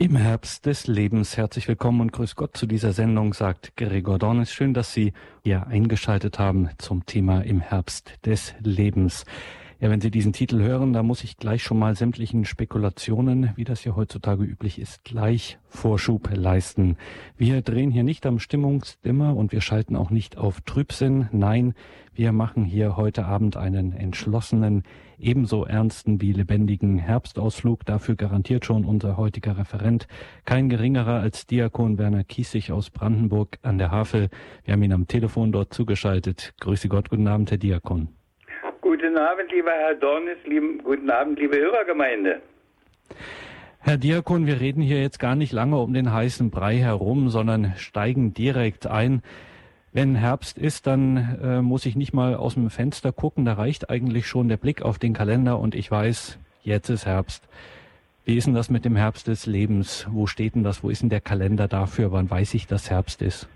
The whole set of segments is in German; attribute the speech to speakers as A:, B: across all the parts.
A: Im Herbst des Lebens herzlich willkommen und grüß Gott zu dieser Sendung, sagt Gregor Dornis. Schön, dass Sie hier eingeschaltet haben zum Thema im Herbst des Lebens. Ja, wenn Sie diesen Titel hören, da muss ich gleich schon mal sämtlichen Spekulationen, wie das ja heutzutage üblich ist, gleich Vorschub leisten. Wir drehen hier nicht am Stimmungsdimmer und wir schalten auch nicht auf Trübsinn. Nein, wir machen hier heute Abend einen entschlossenen, ebenso ernsten wie lebendigen Herbstausflug. Dafür garantiert schon unser heutiger Referent, kein geringerer als Diakon Werner Kiesig aus Brandenburg an der Havel. Wir haben ihn am Telefon dort zugeschaltet. Grüße Gott, guten Abend, Herr Diakon.
B: Guten Abend, lieber Herr Dornis, lieben, guten Abend, liebe Hörergemeinde.
A: Herr Diakon, wir reden hier jetzt gar nicht lange um den heißen Brei herum, sondern steigen direkt ein. Wenn Herbst ist, dann äh, muss ich nicht mal aus dem Fenster gucken, da reicht eigentlich schon der Blick auf den Kalender und ich weiß, jetzt ist Herbst. Wie ist denn das mit dem Herbst des Lebens? Wo steht denn das? Wo ist denn der Kalender dafür? Wann weiß ich, dass Herbst ist?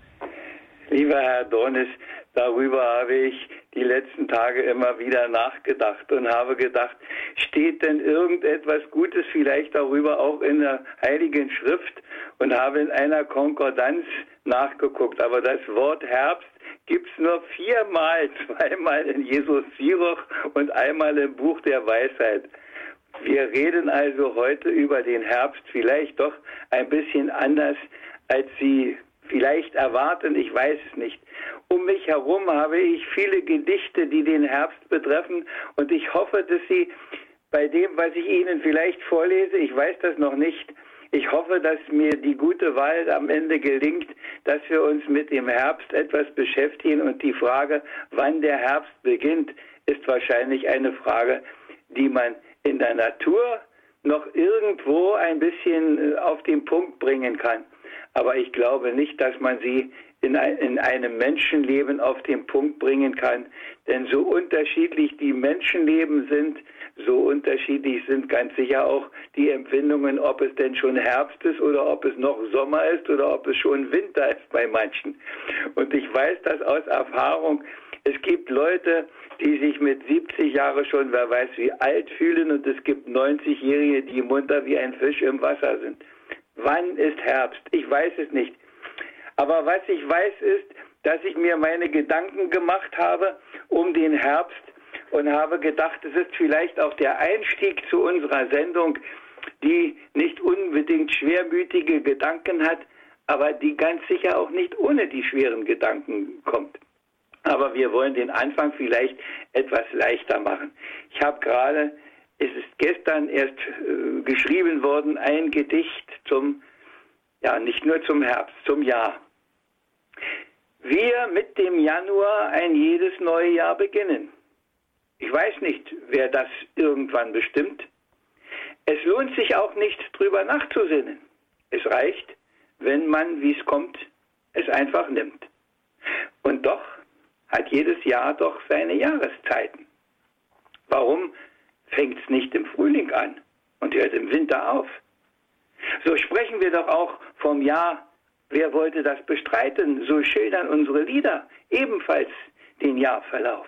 B: Lieber Herr Dornis, darüber habe ich die letzten Tage immer wieder nachgedacht und habe gedacht, steht denn irgendetwas Gutes vielleicht darüber auch in der Heiligen Schrift und habe in einer Konkordanz nachgeguckt. Aber das Wort Herbst gibt es nur viermal, zweimal in Jesus Sirach und einmal im Buch der Weisheit. Wir reden also heute über den Herbst vielleicht doch ein bisschen anders, als Sie vielleicht erwarten, ich weiß es nicht. Um mich herum habe ich viele Gedichte, die den Herbst betreffen und ich hoffe, dass Sie bei dem, was ich Ihnen vielleicht vorlese, ich weiß das noch nicht, ich hoffe, dass mir die gute Wahl am Ende gelingt, dass wir uns mit dem Herbst etwas beschäftigen und die Frage, wann der Herbst beginnt, ist wahrscheinlich eine Frage, die man in der Natur noch irgendwo ein bisschen äh, auf den Punkt bringen kann aber ich glaube nicht, dass man sie in, ein, in einem Menschenleben auf den Punkt bringen kann. Denn so unterschiedlich die Menschenleben sind, so unterschiedlich sind ganz sicher auch die Empfindungen, ob es denn schon Herbst ist oder ob es noch Sommer ist oder ob es schon Winter ist bei manchen. Und ich weiß das aus Erfahrung. Es gibt Leute, die sich mit 70 Jahren schon, wer weiß wie alt fühlen und es gibt 90-Jährige, die munter wie ein Fisch im Wasser sind. Wann ist Herbst? Ich weiß es nicht. Aber was ich weiß ist, dass ich mir meine Gedanken gemacht habe um den Herbst und habe gedacht, es ist vielleicht auch der Einstieg zu unserer Sendung, die nicht unbedingt schwermütige Gedanken hat, aber die ganz sicher auch nicht ohne die schweren Gedanken kommt. Aber wir wollen den Anfang vielleicht etwas leichter machen. Ich habe gerade es ist gestern erst äh, geschrieben worden, ein Gedicht zum, ja, nicht nur zum Herbst, zum Jahr. Wir mit dem Januar ein jedes neue Jahr beginnen. Ich weiß nicht, wer das irgendwann bestimmt. Es lohnt sich auch nicht, drüber nachzusinnen. Es reicht, wenn man, wie es kommt, es einfach nimmt. Und doch hat jedes Jahr doch seine Jahreszeiten. Warum fängt es nicht im Frühling an und hört im Winter auf. So sprechen wir doch auch vom Jahr, wer wollte das bestreiten? So schildern unsere Lieder ebenfalls den Jahrverlauf.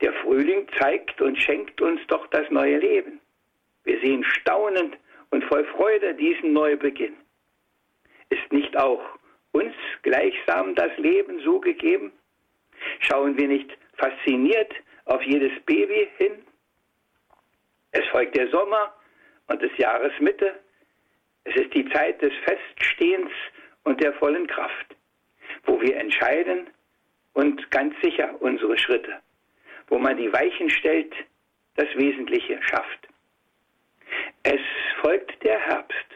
B: Der Frühling zeigt und schenkt uns doch das neue Leben. Wir sehen staunend und voll Freude diesen Neubeginn. Ist nicht auch uns gleichsam das Leben so gegeben? Schauen wir nicht fasziniert auf jedes Baby hin? Es folgt der Sommer und des Jahres Mitte. Es ist die Zeit des Feststehens und der vollen Kraft, wo wir entscheiden und ganz sicher unsere Schritte, wo man die Weichen stellt, das Wesentliche schafft. Es folgt der Herbst,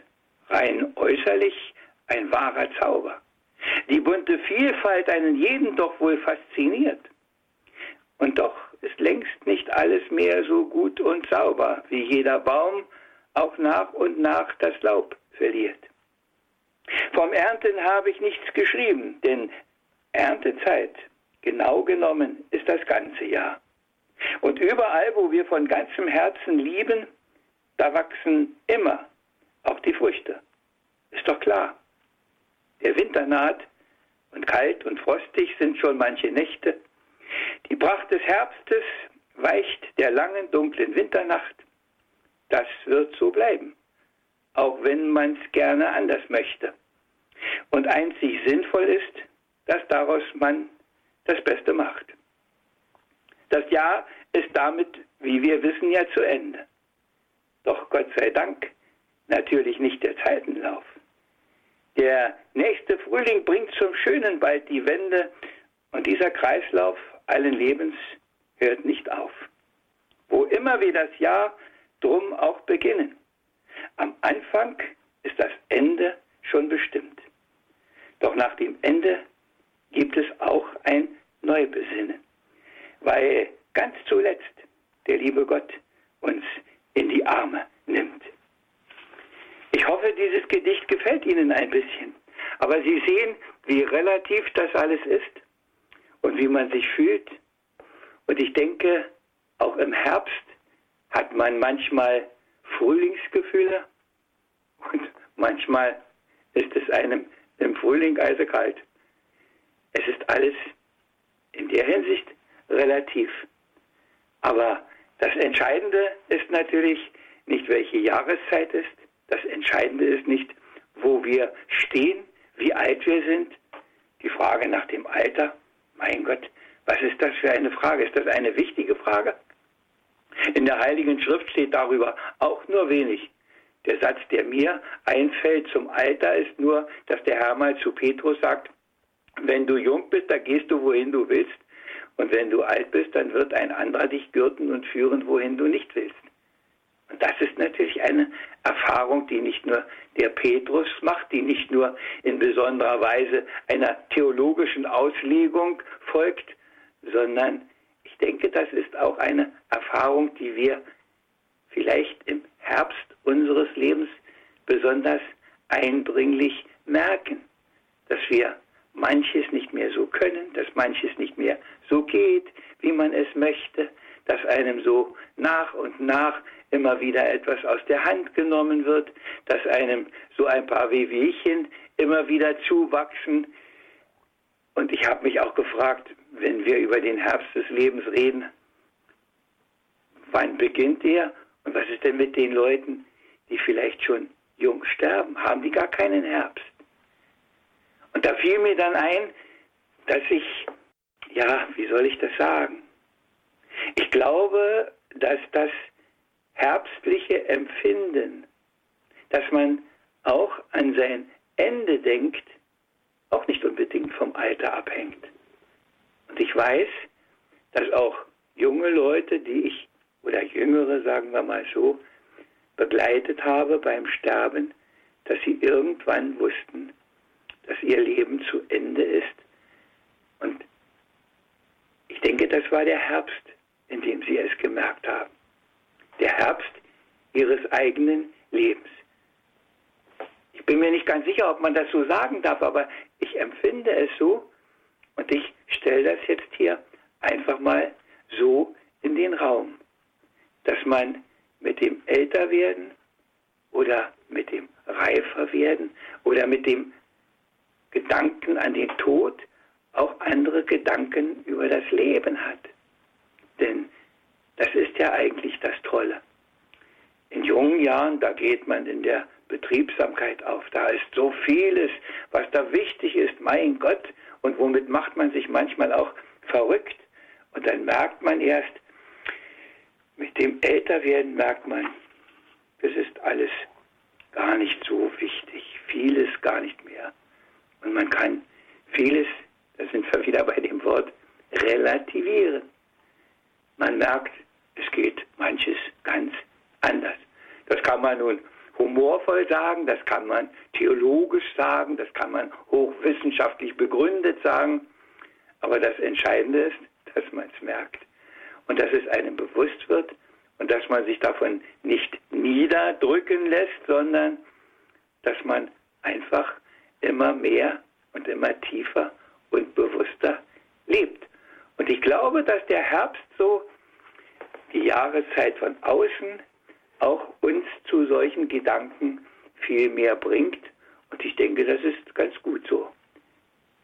B: rein äußerlich ein wahrer Zauber. Die bunte Vielfalt einen jeden doch wohl fasziniert. Und doch ist längst nicht alles mehr so gut und sauber, wie jeder Baum auch nach und nach das Laub verliert. Vom Ernten habe ich nichts geschrieben, denn Erntezeit, genau genommen, ist das ganze Jahr. Und überall, wo wir von ganzem Herzen lieben, da wachsen immer auch die Früchte. Ist doch klar. Der Winter naht und kalt und frostig sind schon manche Nächte. Die Pracht des Herbstes weicht der langen, dunklen Winternacht. Das wird so bleiben. auch wenn man es gerne anders möchte. Und einzig sinnvoll ist, dass daraus man das Beste macht. Das Jahr ist damit, wie wir wissen, ja zu Ende. Doch Gott sei Dank natürlich nicht der Zeitenlauf. Der nächste Frühling bringt zum Schönen bald die Wende und dieser Kreislauf allen Lebens hört nicht auf. Wo immer wir das Jahr drum auch beginnen. Am Anfang ist das Ende schon bestimmt. Doch nach dem Ende gibt es auch ein Neubesinnen, weil ganz zuletzt der liebe Gott uns in die Arme nimmt. Ich hoffe, dieses Gedicht gefällt Ihnen ein bisschen. Aber Sie sehen, wie relativ das alles ist und wie man sich fühlt. Und ich denke, auch im Herbst hat man manchmal Frühlingsgefühle und manchmal ist es einem im Frühling eisekalt. Es ist alles in der Hinsicht relativ. Aber das Entscheidende ist natürlich nicht, welche Jahreszeit ist. Das Entscheidende ist nicht, wo wir stehen, wie alt wir sind. Die Frage nach dem Alter, mein Gott, was ist das für eine Frage? Ist das eine wichtige Frage? In der Heiligen Schrift steht darüber auch nur wenig. Der Satz, der mir einfällt zum Alter, ist nur, dass der Herr mal zu Petrus sagt, wenn du jung bist, da gehst du, wohin du willst. Und wenn du alt bist, dann wird ein anderer dich gürten und führen, wohin du nicht willst. Und das ist natürlich eine Erfahrung, die nicht nur der Petrus macht, die nicht nur in besonderer Weise einer theologischen Auslegung folgt, sondern ich denke, das ist auch eine Erfahrung, die wir vielleicht im Herbst unseres Lebens besonders eindringlich merken, dass wir manches nicht mehr so können, dass manches nicht mehr so geht, wie man es möchte, dass einem so nach und nach immer wieder etwas aus der Hand genommen wird, dass einem so ein paar Wehwehchen immer wieder zuwachsen. Und ich habe mich auch gefragt, wenn wir über den Herbst des Lebens reden, wann beginnt er und was ist denn mit den Leuten, die vielleicht schon jung sterben? Haben die gar keinen Herbst? Und da fiel mir dann ein, dass ich, ja, wie soll ich das sagen? Ich glaube, dass das herbstliche Empfinden, dass man auch an sein Ende denkt, auch nicht unbedingt vom Alter abhängt. Und ich weiß, dass auch junge Leute, die ich, oder jüngere, sagen wir mal so, begleitet habe beim Sterben, dass sie irgendwann wussten, dass ihr Leben zu Ende ist. Und ich denke, das war der Herbst, in dem sie es gemerkt haben. Der Herbst ihres eigenen Lebens. Ich bin mir nicht ganz sicher, ob man das so sagen darf, aber ich empfinde es so und ich stelle das jetzt hier einfach mal so in den Raum, dass man mit dem Älterwerden oder mit dem Reiferwerden oder mit dem Gedanken an den Tod auch andere Gedanken über das Leben hat. Denn das ist ja eigentlich das Tolle. In jungen Jahren, da geht man in der Betriebsamkeit auf. Da ist so vieles, was da wichtig ist, mein Gott, und womit macht man sich manchmal auch verrückt. Und dann merkt man erst, mit dem Älterwerden merkt man, das ist alles gar nicht so wichtig, vieles gar nicht mehr. Und man kann vieles, da sind wir wieder bei dem Wort, relativieren. Man merkt, es geht manches ganz anders. Das kann man nun humorvoll sagen, das kann man theologisch sagen, das kann man hochwissenschaftlich begründet sagen. Aber das Entscheidende ist, dass man es merkt und dass es einem bewusst wird und dass man sich davon nicht niederdrücken lässt, sondern dass man einfach immer mehr und immer tiefer und bewusster lebt. Und ich glaube, dass der Herbst so die Jahreszeit von außen auch uns zu solchen Gedanken viel mehr bringt. Und ich denke, das ist ganz gut so.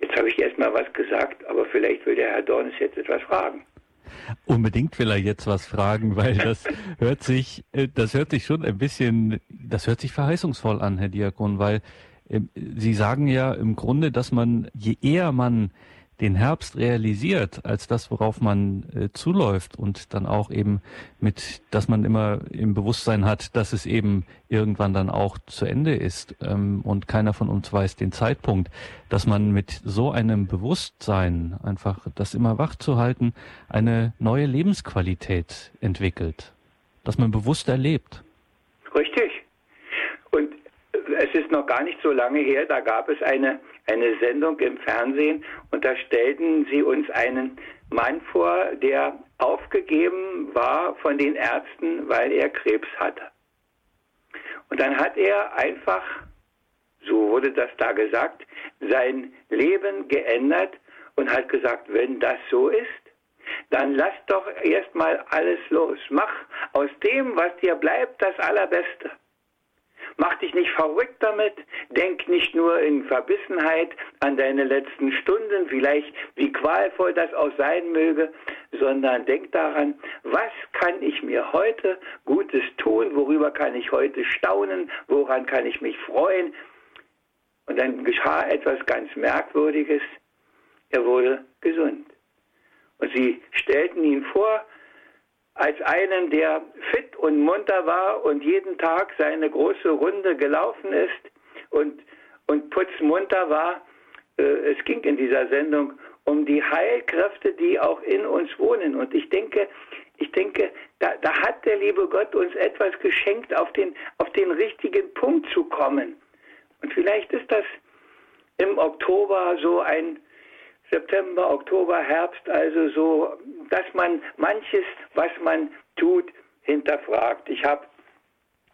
B: Jetzt habe ich erst mal was gesagt, aber vielleicht will der Herr Dornes jetzt etwas fragen.
A: Unbedingt will er jetzt was fragen, weil das hört sich, äh, das hört sich schon ein bisschen, das hört sich verheißungsvoll an, Herr Diakon, weil äh, Sie sagen ja im Grunde, dass man, je eher man den Herbst realisiert als das, worauf man äh, zuläuft und dann auch eben mit, dass man immer im Bewusstsein hat, dass es eben irgendwann dann auch zu Ende ist ähm, und keiner von uns weiß den Zeitpunkt, dass man mit so einem Bewusstsein einfach das immer wach zu halten, eine neue Lebensqualität entwickelt, dass man bewusst erlebt.
B: Richtig. Es ist noch gar nicht so lange her, da gab es eine eine Sendung im Fernsehen und da stellten sie uns einen Mann vor, der aufgegeben war von den Ärzten, weil er Krebs hatte. Und dann hat er einfach, so wurde das da gesagt, sein Leben geändert und hat gesagt, wenn das so ist, dann lass doch erstmal alles los. Mach aus dem, was dir bleibt, das Allerbeste. Mach dich nicht verrückt damit. Denk nicht nur in Verbissenheit an deine letzten Stunden, vielleicht wie qualvoll das auch sein möge, sondern denk daran, was kann ich mir heute Gutes tun, worüber kann ich heute staunen, woran kann ich mich freuen. Und dann geschah etwas ganz Merkwürdiges. Er wurde gesund. Und sie stellten ihn vor, als einen, der fit und munter war und jeden Tag seine große Runde gelaufen ist und, und putzmunter war. Äh, es ging in dieser Sendung um die Heilkräfte, die auch in uns wohnen. Und ich denke, ich denke, da, da hat der liebe Gott uns etwas geschenkt, auf den, auf den richtigen Punkt zu kommen. Und vielleicht ist das im Oktober so ein September, Oktober, Herbst, also so, dass man manches, was man tut, hinterfragt. Ich habe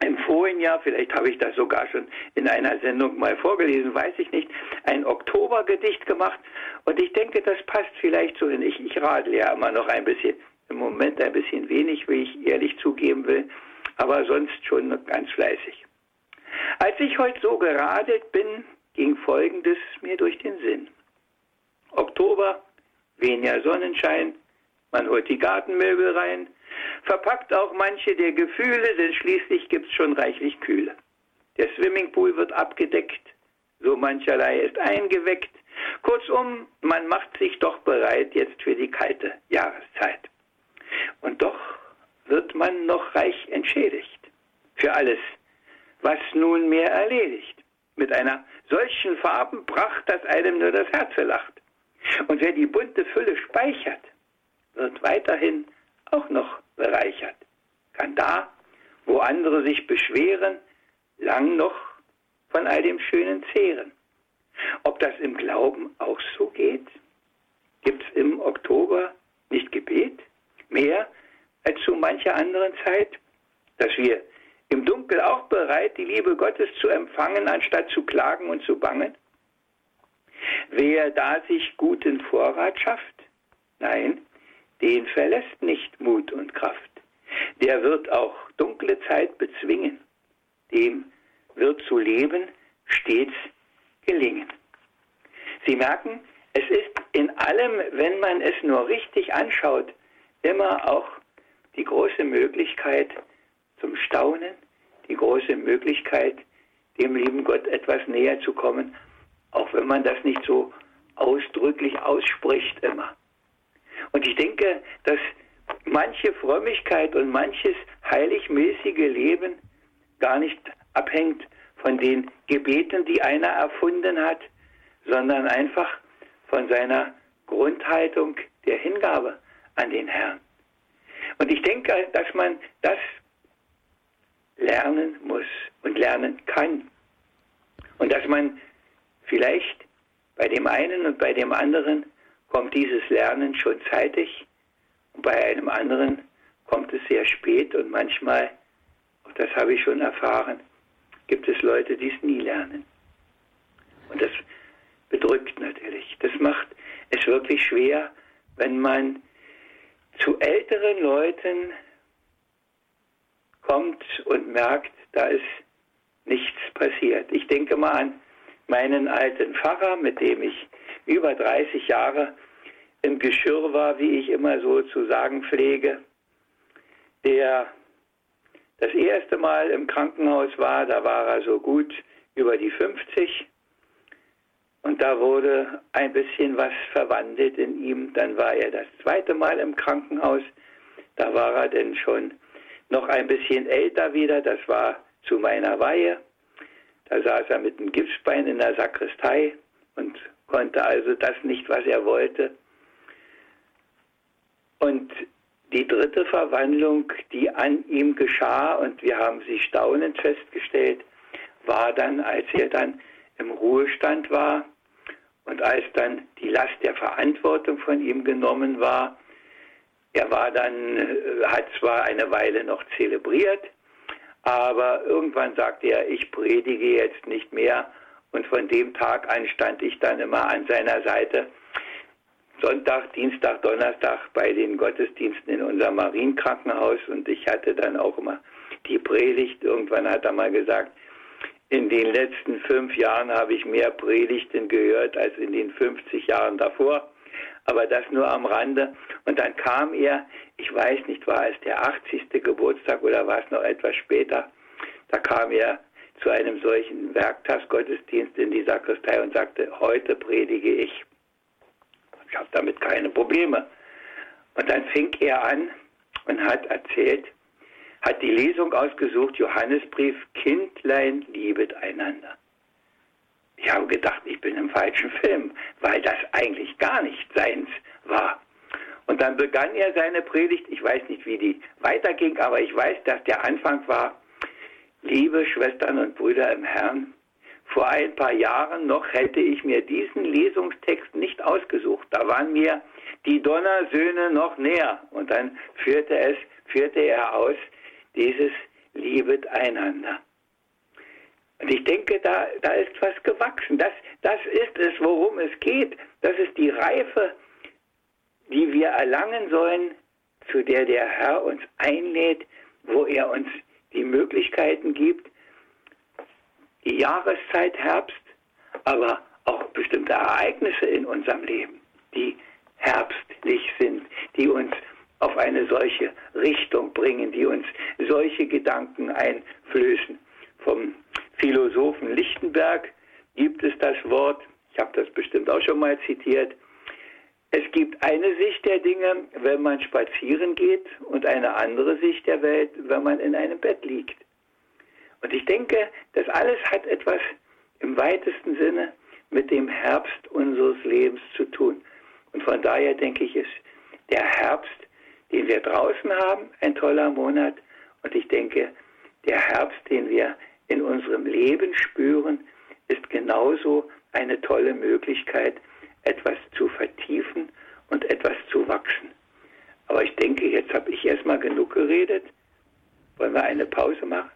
B: im vorigen Jahr, vielleicht habe ich das sogar schon in einer Sendung mal vorgelesen, weiß ich nicht, ein Oktobergedicht gemacht und ich denke, das passt vielleicht so hin. Ich, ich radle ja immer noch ein bisschen, im Moment ein bisschen wenig, wie ich ehrlich zugeben will, aber sonst schon ganz fleißig. Als ich heute so geradelt bin, ging Folgendes mir durch den Sinn. Oktober, weniger Sonnenschein, man holt die Gartenmöbel rein, verpackt auch manche der Gefühle, denn schließlich gibt's schon reichlich Kühle. Der Swimmingpool wird abgedeckt, so mancherlei ist eingeweckt. Kurzum, man macht sich doch bereit jetzt für die kalte Jahreszeit. Und doch wird man noch reich entschädigt für alles, was nunmehr erledigt. Mit einer solchen Farbenpracht, dass einem nur das Herz lacht. Und wer die bunte Fülle speichert, wird weiterhin auch noch bereichert, kann da, wo andere sich beschweren, lang noch von all dem Schönen zehren. Ob das im Glauben auch so geht? Gibt es im Oktober nicht Gebet? Mehr als zu mancher anderen Zeit? Dass wir im Dunkel auch bereit, die Liebe Gottes zu empfangen, anstatt zu klagen und zu bangen? Wer da sich guten Vorrat schafft, nein, den verlässt nicht Mut und Kraft. Der wird auch dunkle Zeit bezwingen. Dem wird zu leben stets gelingen. Sie merken, es ist in allem, wenn man es nur richtig anschaut, immer auch die große Möglichkeit zum Staunen, die große Möglichkeit, dem lieben Gott etwas näher zu kommen, auch wenn man das nicht so ausdrücklich ausspricht immer. Und ich denke, dass manche Frömmigkeit und manches heiligmäßige Leben gar nicht abhängt von den Gebeten, die einer erfunden hat, sondern einfach von seiner Grundhaltung der Hingabe an den Herrn. Und ich denke, dass man das lernen muss und lernen kann. Und dass man Vielleicht bei dem einen und bei dem anderen kommt dieses Lernen schon zeitig und bei einem anderen kommt es sehr spät und manchmal, auch das habe ich schon erfahren, gibt es Leute, die es nie lernen. Und das bedrückt natürlich. Das macht es wirklich schwer, wenn man zu älteren Leuten kommt und merkt, da ist nichts passiert. Ich denke mal an meinen alten Pfarrer, mit dem ich über 30 Jahre im Geschirr war, wie ich immer so zu sagen pflege, der das erste Mal im Krankenhaus war, da war er so gut über die 50 und da wurde ein bisschen was verwandelt in ihm. Dann war er das zweite Mal im Krankenhaus, da war er denn schon noch ein bisschen älter wieder, das war zu meiner Weihe. Da saß er mit dem Gipsbein in der Sakristei und konnte also das nicht, was er wollte. Und die dritte Verwandlung, die an ihm geschah, und wir haben sie staunend festgestellt, war dann, als er dann im Ruhestand war und als dann die Last der Verantwortung von ihm genommen war. Er war dann, äh, hat zwar eine Weile noch zelebriert, aber irgendwann sagte er, ich predige jetzt nicht mehr. Und von dem Tag an stand ich dann immer an seiner Seite Sonntag, Dienstag, Donnerstag bei den Gottesdiensten in unserem Marienkrankenhaus und ich hatte dann auch immer die Predigt. Irgendwann hat er mal gesagt, in den letzten fünf Jahren habe ich mehr Predigten gehört als in den 50 Jahren davor. Aber das nur am Rande. Und dann kam er, ich weiß nicht, war es der 80. Geburtstag oder war es noch etwas später, da kam er zu einem solchen Werktagsgottesdienst in die Sakristei und sagte, heute predige ich. Ich habe damit keine Probleme. Und dann fing er an und hat erzählt, hat die Lesung ausgesucht, Johannesbrief, Kindlein liebet einander. Ich habe gedacht, ich bin im falschen Film, weil das eigentlich gar nicht seins war. Und dann begann er seine Predigt, ich weiß nicht, wie die weiterging, aber ich weiß, dass der Anfang war, liebe Schwestern und Brüder im Herrn, vor ein paar Jahren noch hätte ich mir diesen Lesungstext nicht ausgesucht. Da waren mir die Donnersöhne noch näher. Und dann führte es, führte er aus, dieses Liebet einander. Und ich denke, da, da ist was gewachsen. Das, das ist es, worum es geht. Das ist die Reife, die wir erlangen sollen, zu der der Herr uns einlädt, wo er uns die Möglichkeiten gibt, die Jahreszeit Herbst, aber auch bestimmte Ereignisse in unserem Leben, die herbstlich sind, die uns auf eine solche Richtung bringen, die uns solche Gedanken einflößen. Vom Philosophen Lichtenberg gibt es das Wort, ich habe das bestimmt auch schon mal zitiert, es gibt eine Sicht der Dinge, wenn man spazieren geht und eine andere Sicht der Welt, wenn man in einem Bett liegt. Und ich denke, das alles hat etwas im weitesten Sinne mit dem Herbst unseres Lebens zu tun. Und von daher denke ich, ist der Herbst, den wir draußen haben, ein toller Monat. Und ich denke, der Herbst, den wir in unserem Leben spüren, ist genauso eine tolle Möglichkeit, etwas zu vertiefen und etwas zu wachsen. Aber ich denke, jetzt habe ich erstmal genug geredet. Wollen wir eine Pause machen?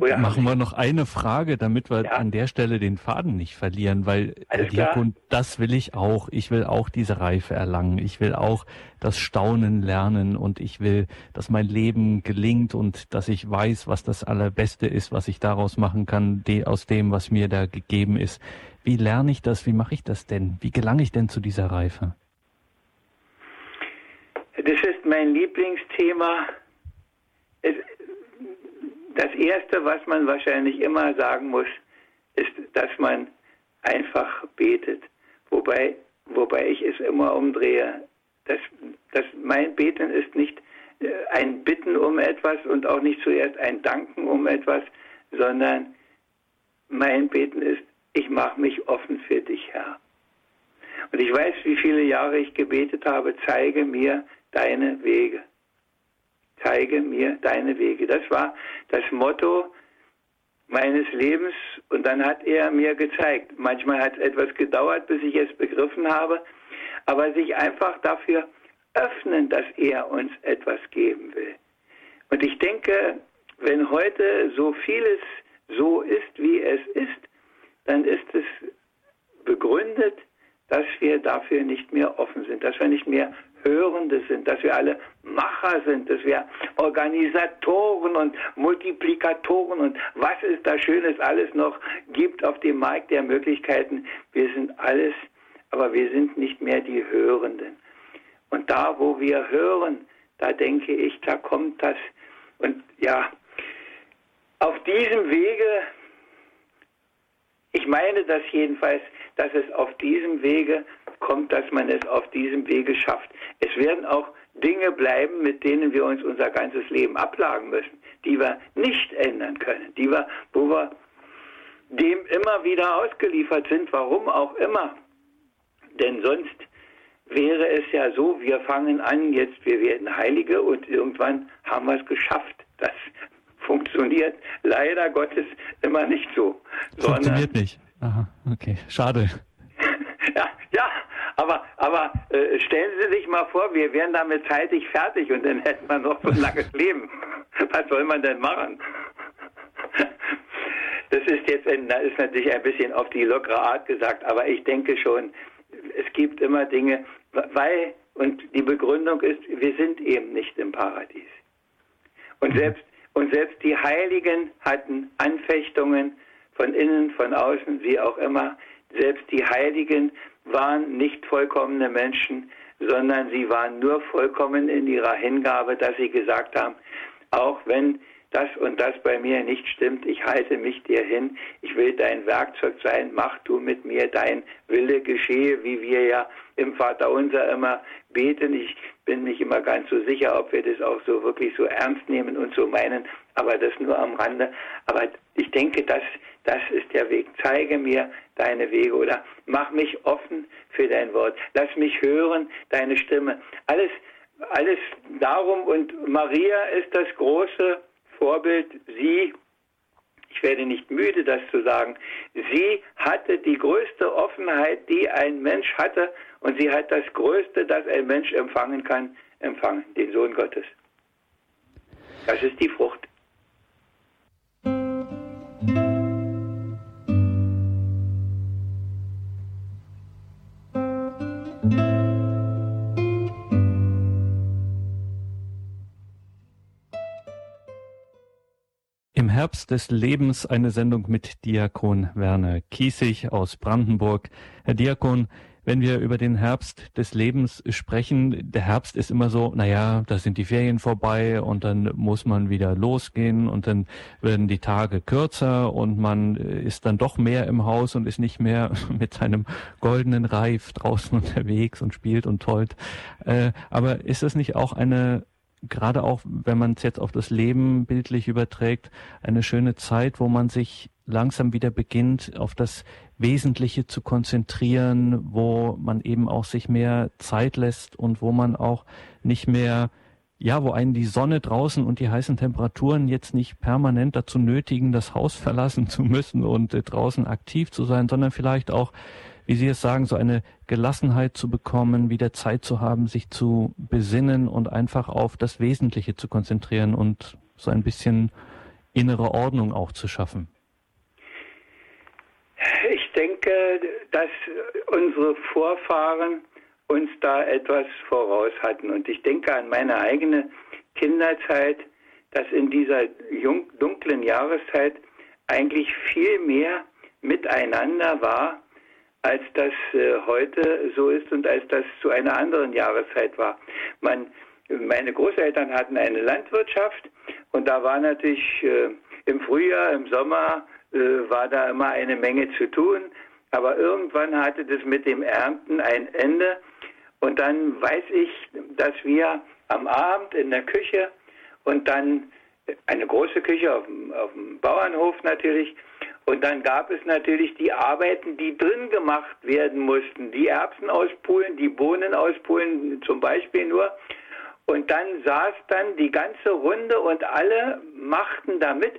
A: Oder Machen wir noch eine Frage, damit wir ja. an der Stelle den Faden nicht verlieren, weil Herr Diakon, das will ich auch. Ich will auch diese Reife erlangen. Ich will auch das Staunen lernen und ich will, dass mein Leben gelingt und dass ich weiß, was das Allerbeste ist, was ich daraus machen kann, aus dem, was mir da gegeben ist. Wie lerne ich das? Wie mache ich das denn? Wie gelange ich denn zu dieser Reife?
B: Das ist mein Lieblingsthema. Es, das Erste, was man wahrscheinlich immer sagen muss, ist, dass man einfach betet. Wobei, wobei ich es immer umdrehe. Das, das, mein Beten ist nicht äh, ein Bitten um etwas und auch nicht zuerst ein Danken um etwas, sondern mein Beten ist, ich mache mich offen für dich, Herr. Und ich weiß, wie viele Jahre ich gebetet habe, zeige mir deine Wege zeige mir deine Wege. Das war das Motto meines Lebens und dann hat er mir gezeigt. Manchmal hat es etwas gedauert, bis ich es begriffen habe, aber sich einfach dafür öffnen, dass er uns etwas geben will. Und ich denke, wenn heute so vieles so ist, wie es ist, dann ist es begründet, dass wir dafür nicht mehr offen sind, dass wir nicht mehr Hörende sind, dass wir alle Macher sind, dass wir Organisatoren und Multiplikatoren und was es da Schönes alles noch gibt auf dem Markt der Möglichkeiten. Wir sind alles aber wir sind nicht mehr die Hörenden. Und da, wo wir hören, da denke ich, da kommt das. Und ja, auf diesem Wege, ich meine das jedenfalls, dass es auf diesem Wege kommt, dass man es auf diesem Wege schafft. Es werden auch Dinge bleiben, mit denen wir uns unser ganzes Leben ablagen müssen, die wir nicht ändern können, die wir, wo wir dem immer wieder ausgeliefert sind, warum auch immer. Denn sonst wäre es ja so, wir fangen an, jetzt wir werden Heilige und irgendwann haben wir es geschafft. Das funktioniert leider Gottes immer nicht so.
A: Funktioniert nicht. Aha, okay, schade.
B: Aber, aber äh, stellen Sie sich mal vor, wir wären damit zeitig fertig und dann hätten wir noch so ein langes Leben. Was soll man denn machen? Das ist jetzt ein, das ist natürlich ein bisschen auf die lockere Art gesagt, aber ich denke schon, es gibt immer Dinge, weil, und die Begründung ist, wir sind eben nicht im Paradies. Und selbst, und selbst die Heiligen hatten Anfechtungen von innen, von außen, wie auch immer. Selbst die Heiligen waren nicht vollkommene Menschen, sondern sie waren nur vollkommen in ihrer Hingabe, dass sie gesagt haben, auch wenn das und das bei mir nicht stimmt, ich halte mich dir hin, ich will dein Werkzeug sein, mach du mit mir dein Wille geschehe, wie wir ja im Vater unser immer beten. Ich bin nicht immer ganz so sicher, ob wir das auch so wirklich so ernst nehmen und so meinen, aber das nur am Rande. Aber ich denke, das, das ist der Weg. Zeige mir deine Wege oder mach mich offen für dein Wort. Lass mich hören deine Stimme. Alles, alles darum und Maria ist das große Vorbild. Sie, ich werde nicht müde, das zu sagen, sie hatte die größte Offenheit, die ein Mensch hatte und sie hat das Größte, das ein Mensch empfangen kann, empfangen, den Sohn Gottes. Das ist die Frucht.
A: Herbst des Lebens eine Sendung mit Diakon Werner Kiesig aus Brandenburg. Herr Diakon, wenn wir über den Herbst des Lebens sprechen, der Herbst ist immer so, naja, da sind die Ferien vorbei und dann muss man wieder losgehen und dann werden die Tage kürzer und man ist dann doch mehr im Haus und ist nicht mehr mit seinem goldenen Reif draußen unterwegs und spielt und tollt. Äh, aber ist es nicht auch eine gerade auch, wenn man es jetzt auf das Leben bildlich überträgt, eine schöne Zeit, wo man sich langsam wieder beginnt, auf das Wesentliche zu konzentrieren, wo man eben auch sich mehr Zeit lässt und wo man auch nicht mehr ja, wo einen die Sonne draußen und die heißen Temperaturen jetzt nicht permanent dazu nötigen, das Haus verlassen zu müssen und äh, draußen aktiv zu sein, sondern vielleicht auch wie Sie es sagen, so eine Gelassenheit zu bekommen, wieder Zeit zu haben, sich zu besinnen und einfach auf das Wesentliche zu konzentrieren und so ein bisschen innere Ordnung auch zu schaffen?
B: Ich denke, dass unsere Vorfahren uns da etwas voraus hatten. Und ich denke an meine eigene Kinderzeit, dass in dieser dunklen Jahreszeit eigentlich viel mehr miteinander war, als das äh, heute so ist und als das zu einer anderen Jahreszeit war. Man, meine Großeltern hatten eine Landwirtschaft und da war natürlich äh, im Frühjahr, im Sommer äh, war da immer eine Menge zu tun, aber irgendwann hatte das mit dem Ernten ein Ende und dann weiß ich, dass wir am Abend in der Küche und dann eine große Küche auf dem, auf dem Bauernhof natürlich und dann gab es natürlich die Arbeiten, die drin gemacht werden mussten. Die Erbsen auspulen, die Bohnen auspulen zum Beispiel nur. Und dann saß dann die ganze Runde und alle machten damit.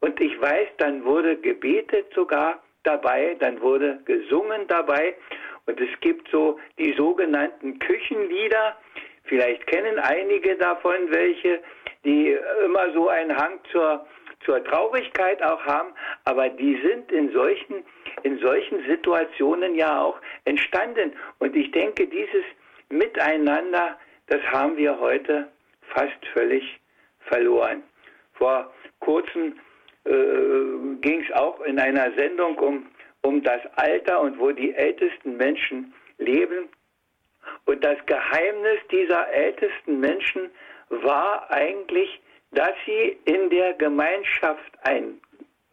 B: Und ich weiß, dann wurde gebetet sogar dabei, dann wurde gesungen dabei. Und es gibt so die sogenannten Küchenlieder. Vielleicht kennen einige davon welche, die immer so einen Hang zur zur Traurigkeit auch haben, aber die sind in solchen, in solchen Situationen ja auch entstanden. Und ich denke, dieses Miteinander, das haben wir heute fast völlig verloren. Vor kurzem äh, ging es auch in einer Sendung um, um das Alter und wo die ältesten Menschen leben. Und das Geheimnis dieser ältesten Menschen war eigentlich, dass sie in der Gemeinschaft ein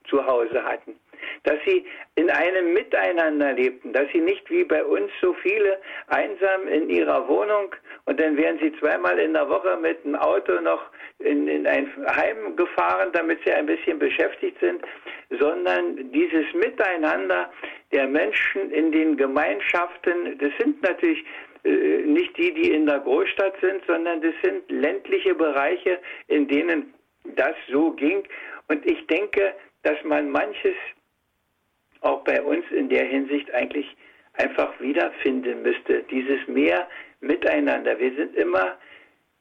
B: Zuhause hatten. Dass sie in einem Miteinander lebten, dass sie nicht wie bei uns so viele einsam in ihrer Wohnung und dann werden sie zweimal in der Woche mit dem Auto noch in, in ein Heim gefahren, damit sie ein bisschen beschäftigt sind, sondern dieses Miteinander der Menschen in den Gemeinschaften, das sind natürlich nicht die, die in der Großstadt sind, sondern das sind ländliche Bereiche, in denen das so ging. Und ich denke, dass man manches auch bei uns in der Hinsicht eigentlich einfach wiederfinden müsste. Dieses mehr Miteinander. Wir sind immer,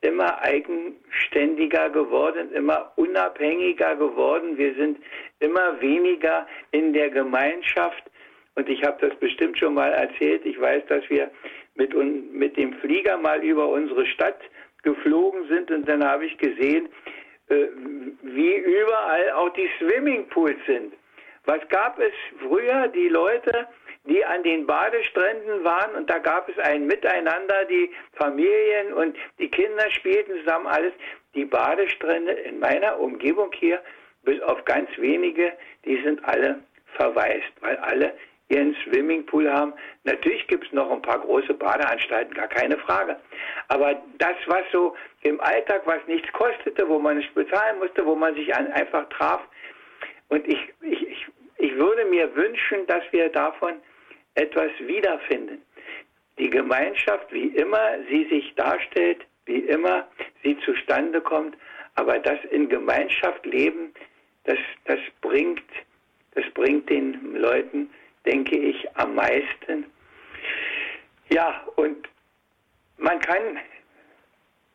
B: immer eigenständiger geworden, immer unabhängiger geworden. Wir sind immer weniger in der Gemeinschaft. Und ich habe das bestimmt schon mal erzählt. Ich weiß, dass wir mit, mit dem Flieger mal über unsere Stadt geflogen sind und dann habe ich gesehen, äh, wie überall auch die Swimmingpools sind. Was gab es früher? Die Leute, die an den Badestränden waren und da gab es ein Miteinander, die Familien und die Kinder spielten zusammen alles. Die Badestrände in meiner Umgebung hier, bis auf ganz wenige, die sind alle verwaist, weil alle ihren Swimmingpool haben. Natürlich gibt es noch ein paar große Badeanstalten, gar keine Frage. Aber das, was so im Alltag, was nichts kostete, wo man nicht bezahlen musste, wo man sich einfach traf, und ich, ich, ich, ich würde mir wünschen, dass wir davon etwas wiederfinden. Die Gemeinschaft, wie immer sie sich darstellt, wie immer sie zustande kommt, aber das in Gemeinschaft leben, das, das bringt, das bringt den Leuten, denke ich, am meisten. Ja, und man kann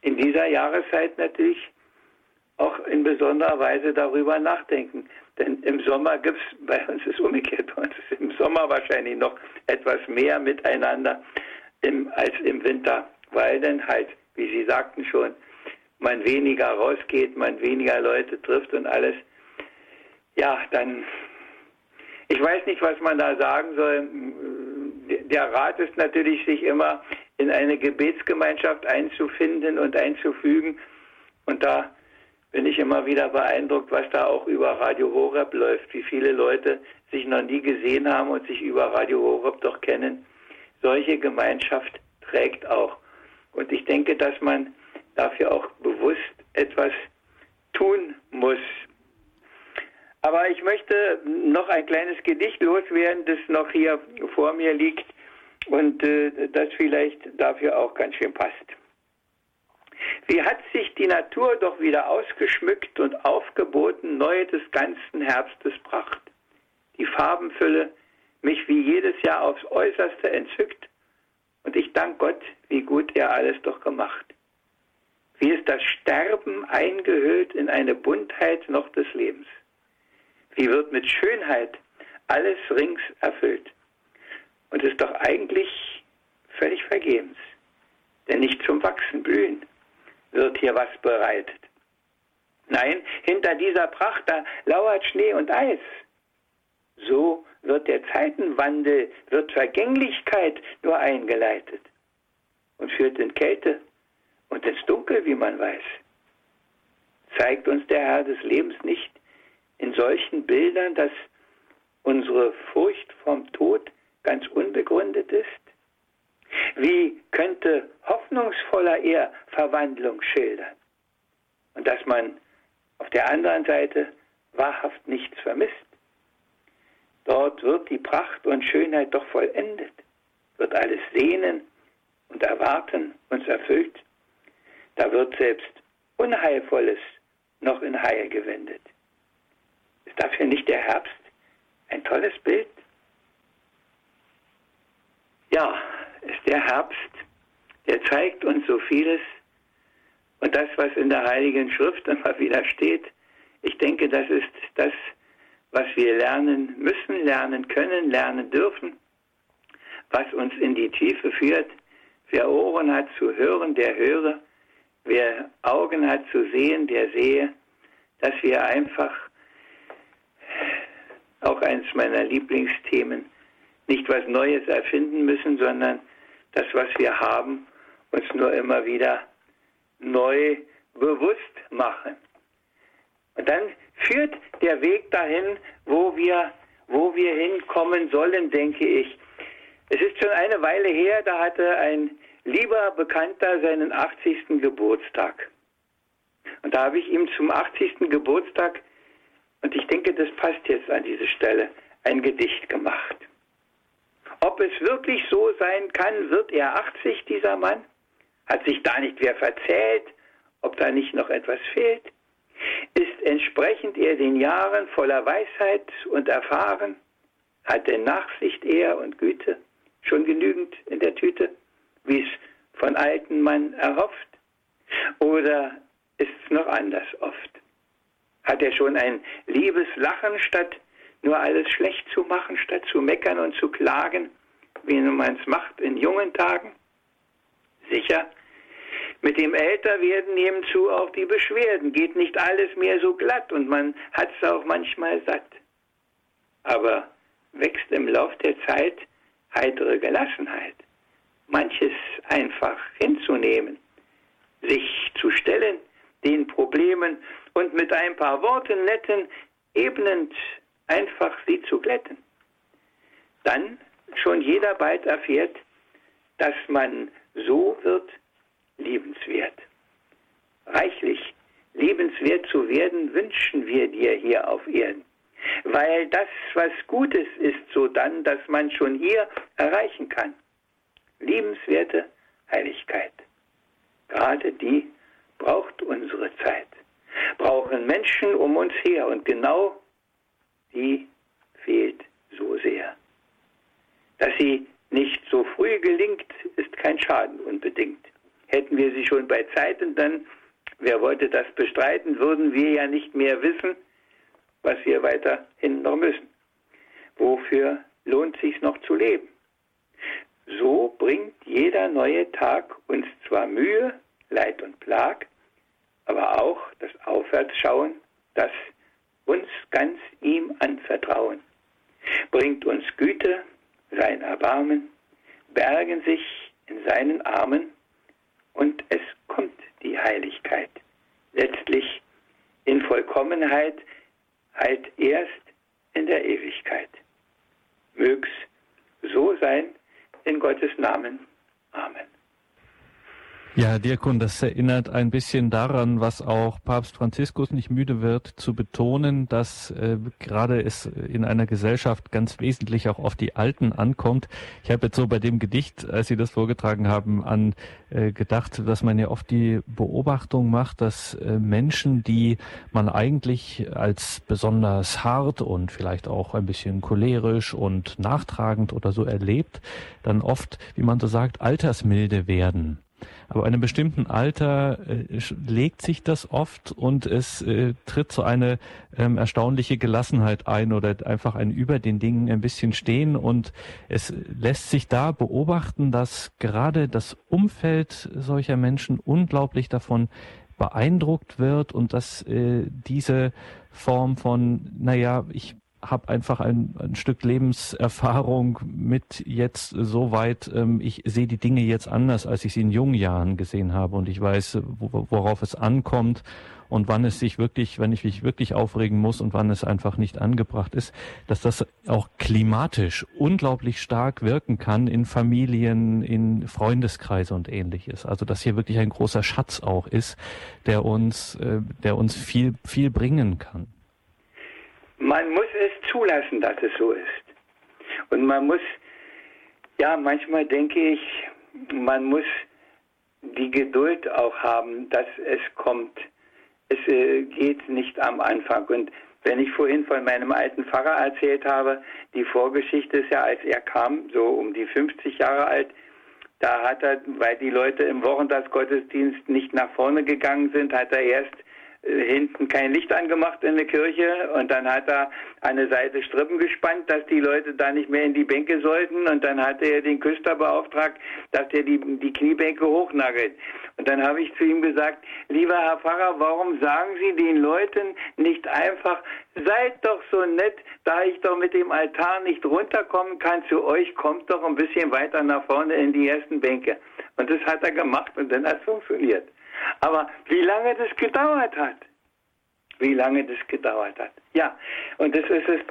B: in dieser Jahreszeit natürlich auch in besonderer Weise darüber nachdenken. Denn im Sommer gibt es, bei uns ist umgekehrt, bei uns ist im Sommer wahrscheinlich noch etwas mehr miteinander im, als im Winter, weil dann halt, wie Sie sagten schon, man weniger rausgeht, man weniger Leute trifft und alles. Ja, dann, ich weiß nicht, was man da sagen soll. Der Rat ist natürlich, sich immer in eine Gebetsgemeinschaft einzufinden und einzufügen. Und da bin ich immer wieder beeindruckt, was da auch über Radio Horeb läuft, wie viele Leute sich noch nie gesehen haben und sich über Radio Horeb doch kennen. Solche Gemeinschaft trägt auch. Und ich denke, dass man dafür auch bewusst etwas tun muss. Aber ich möchte noch ein kleines Gedicht loswerden, das noch hier vor mir liegt und äh, das vielleicht dafür auch ganz schön passt. Wie hat sich die Natur doch wieder ausgeschmückt und aufgeboten, neu des ganzen Herbstes Pracht. Die Farbenfülle mich wie jedes Jahr aufs äußerste entzückt und ich dank Gott, wie gut er alles doch gemacht. Wie ist das Sterben eingehüllt in eine Buntheit noch des Lebens. Wie wird mit Schönheit alles rings erfüllt. Und ist doch eigentlich völlig vergebens, denn nicht zum Wachsen blühen wird hier was bereitet. Nein, hinter dieser Pracht, da lauert Schnee und Eis. So wird der Zeitenwandel, wird Vergänglichkeit nur eingeleitet und führt in Kälte und ins Dunkel, wie man weiß. Zeigt uns der Herr des Lebens nicht in solchen Bildern, dass unsere Furcht vom Tod ganz unbegründet ist? Wie könnte hoffnungsvoller er Verwandlung schildern? Und dass man auf der anderen Seite wahrhaft nichts vermisst. Dort wird die Pracht und Schönheit doch vollendet, wird alles sehnen und erwarten uns erfüllt. Da wird selbst Unheilvolles noch in Heil gewendet. Dafür nicht der Herbst ein tolles Bild? Ja, ist der Herbst, der zeigt uns so vieles. Und das, was in der Heiligen Schrift immer wieder steht, ich denke, das ist das, was wir lernen müssen, lernen können, lernen dürfen, was uns in die Tiefe führt. Wer Ohren hat zu hören, der höre. Wer Augen hat zu sehen, der sehe, dass wir einfach, auch eines meiner Lieblingsthemen, nicht was Neues erfinden müssen, sondern das, was wir haben, uns nur immer wieder neu bewusst machen. Und dann führt der Weg dahin, wo wir, wo wir hinkommen sollen, denke ich. Es ist schon eine Weile her, da hatte ein lieber Bekannter seinen 80. Geburtstag. Und da habe ich ihm zum 80. Geburtstag, und ich denke, das passt jetzt an diese Stelle, ein Gedicht gemacht. Ob es wirklich so sein kann, wird er 80, dieser Mann? Hat sich da nicht wer verzählt? Ob da nicht noch etwas fehlt? Ist entsprechend er den Jahren voller Weisheit und Erfahren? Hat denn Nachsicht er und Güte schon genügend in der Tüte, wie es von alten Mann erhofft? Oder ist es noch anders oft? Hat er schon ein liebes Lachen statt nur alles schlecht zu machen, statt zu meckern und zu klagen, wie man es macht in jungen Tagen? Sicher, mit dem Älterwerden nehmen zu auch die Beschwerden, geht nicht alles mehr so glatt und man hat es auch manchmal satt. Aber wächst im Lauf der Zeit heitere Gelassenheit, manches einfach hinzunehmen, sich zu stellen den Problemen und mit ein paar Worten netten, ebnend einfach sie zu glätten. Dann schon jeder bald erfährt, dass man so wird liebenswert. Reichlich liebenswert zu werden, wünschen wir dir hier auf Erden. Weil das, was Gutes ist, so dann, dass man schon hier erreichen kann. Liebenswerte Heiligkeit. Gerade die braucht unsere Zeit. Brauchen Menschen um uns her und genau die fehlt so sehr. Dass sie nicht so früh gelingt, ist kein Schaden unbedingt. Hätten wir sie schon bei Zeiten, dann, wer wollte das bestreiten, würden wir ja nicht mehr wissen, was wir weiterhin noch müssen. Wofür lohnt sich noch zu leben? So bringt jeder neue Tag uns zwar Mühe, Leid und Plag, aber auch das Aufwärtsschauen, das uns ganz ihm anvertrauen, bringt uns Güte, sein Erbarmen, bergen sich in seinen Armen und es kommt die Heiligkeit. Letztlich in Vollkommenheit halt erst in der Ewigkeit. Mög's so sein in Gottes Namen. Amen.
A: Ja, Dirkun, das erinnert ein bisschen daran, was auch Papst Franziskus nicht müde wird zu betonen, dass äh, gerade es in einer Gesellschaft ganz wesentlich auch auf die Alten ankommt. Ich habe jetzt so bei dem Gedicht, als Sie das vorgetragen haben, an äh, gedacht, dass man ja oft die Beobachtung macht, dass äh, Menschen, die man eigentlich als besonders hart und vielleicht auch ein bisschen cholerisch und nachtragend oder so erlebt, dann oft, wie man so sagt, altersmilde werden. Aber einem bestimmten Alter äh, legt sich das oft und es äh, tritt so eine ähm, erstaunliche Gelassenheit ein oder einfach ein über den Dingen ein bisschen stehen und es lässt sich da beobachten, dass gerade das Umfeld solcher Menschen unglaublich davon beeindruckt wird und dass äh, diese Form von, naja, ich habe einfach ein, ein, Stück Lebenserfahrung mit jetzt so weit, ähm, ich sehe die Dinge jetzt anders, als ich sie in jungen Jahren gesehen habe und ich weiß, worauf es ankommt und wann es sich wirklich, wenn ich mich wirklich aufregen muss und wann es einfach nicht angebracht ist, dass das auch klimatisch unglaublich stark wirken kann in Familien, in Freundeskreise und ähnliches. Also dass hier wirklich ein großer Schatz auch ist, der uns, äh, der uns viel, viel bringen kann.
B: Man muss es zulassen, dass es so ist. Und man muss, ja, manchmal denke ich, man muss die Geduld auch haben, dass es kommt. Es äh, geht nicht am Anfang. Und wenn ich vorhin von meinem alten Pfarrer erzählt habe, die Vorgeschichte ist ja, als er kam, so um die 50 Jahre alt, da hat er, weil die Leute im Wochentagsgottesdienst nicht nach vorne gegangen sind, hat er erst hinten kein Licht angemacht in der Kirche und dann hat er eine Seite Strippen gespannt, dass die Leute da nicht mehr in die Bänke sollten und dann hat er den Küster beauftragt, dass er die, die Kniebänke hochnagelt. Und dann habe ich zu ihm gesagt, lieber Herr Pfarrer, warum sagen Sie den Leuten nicht einfach, seid doch so nett, da ich doch mit dem Altar nicht runterkommen kann zu euch, kommt doch ein bisschen weiter nach vorne in die ersten Bänke. Und das hat er gemacht und dann hat es funktioniert. Aber wie lange das gedauert hat, wie lange das gedauert hat. Ja, und das ist es.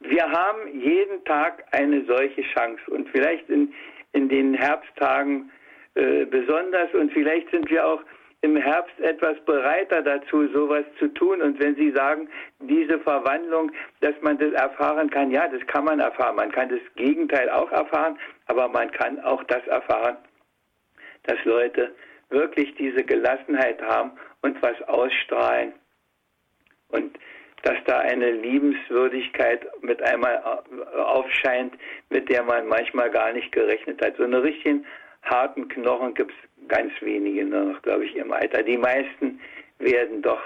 B: Wir haben jeden Tag eine solche Chance und vielleicht in, in den Herbsttagen äh, besonders und vielleicht sind wir auch im Herbst etwas bereiter dazu, sowas zu tun. Und wenn Sie sagen, diese Verwandlung, dass man das erfahren kann, ja, das kann man erfahren. Man kann das Gegenteil auch erfahren, aber man kann auch das erfahren, dass Leute wirklich diese Gelassenheit haben und was ausstrahlen. Und dass da eine Liebenswürdigkeit mit einmal aufscheint, mit der man manchmal gar nicht gerechnet hat. So eine richtigen harten Knochen gibt es ganz wenige nur noch, glaube ich, im Alter. Die meisten werden doch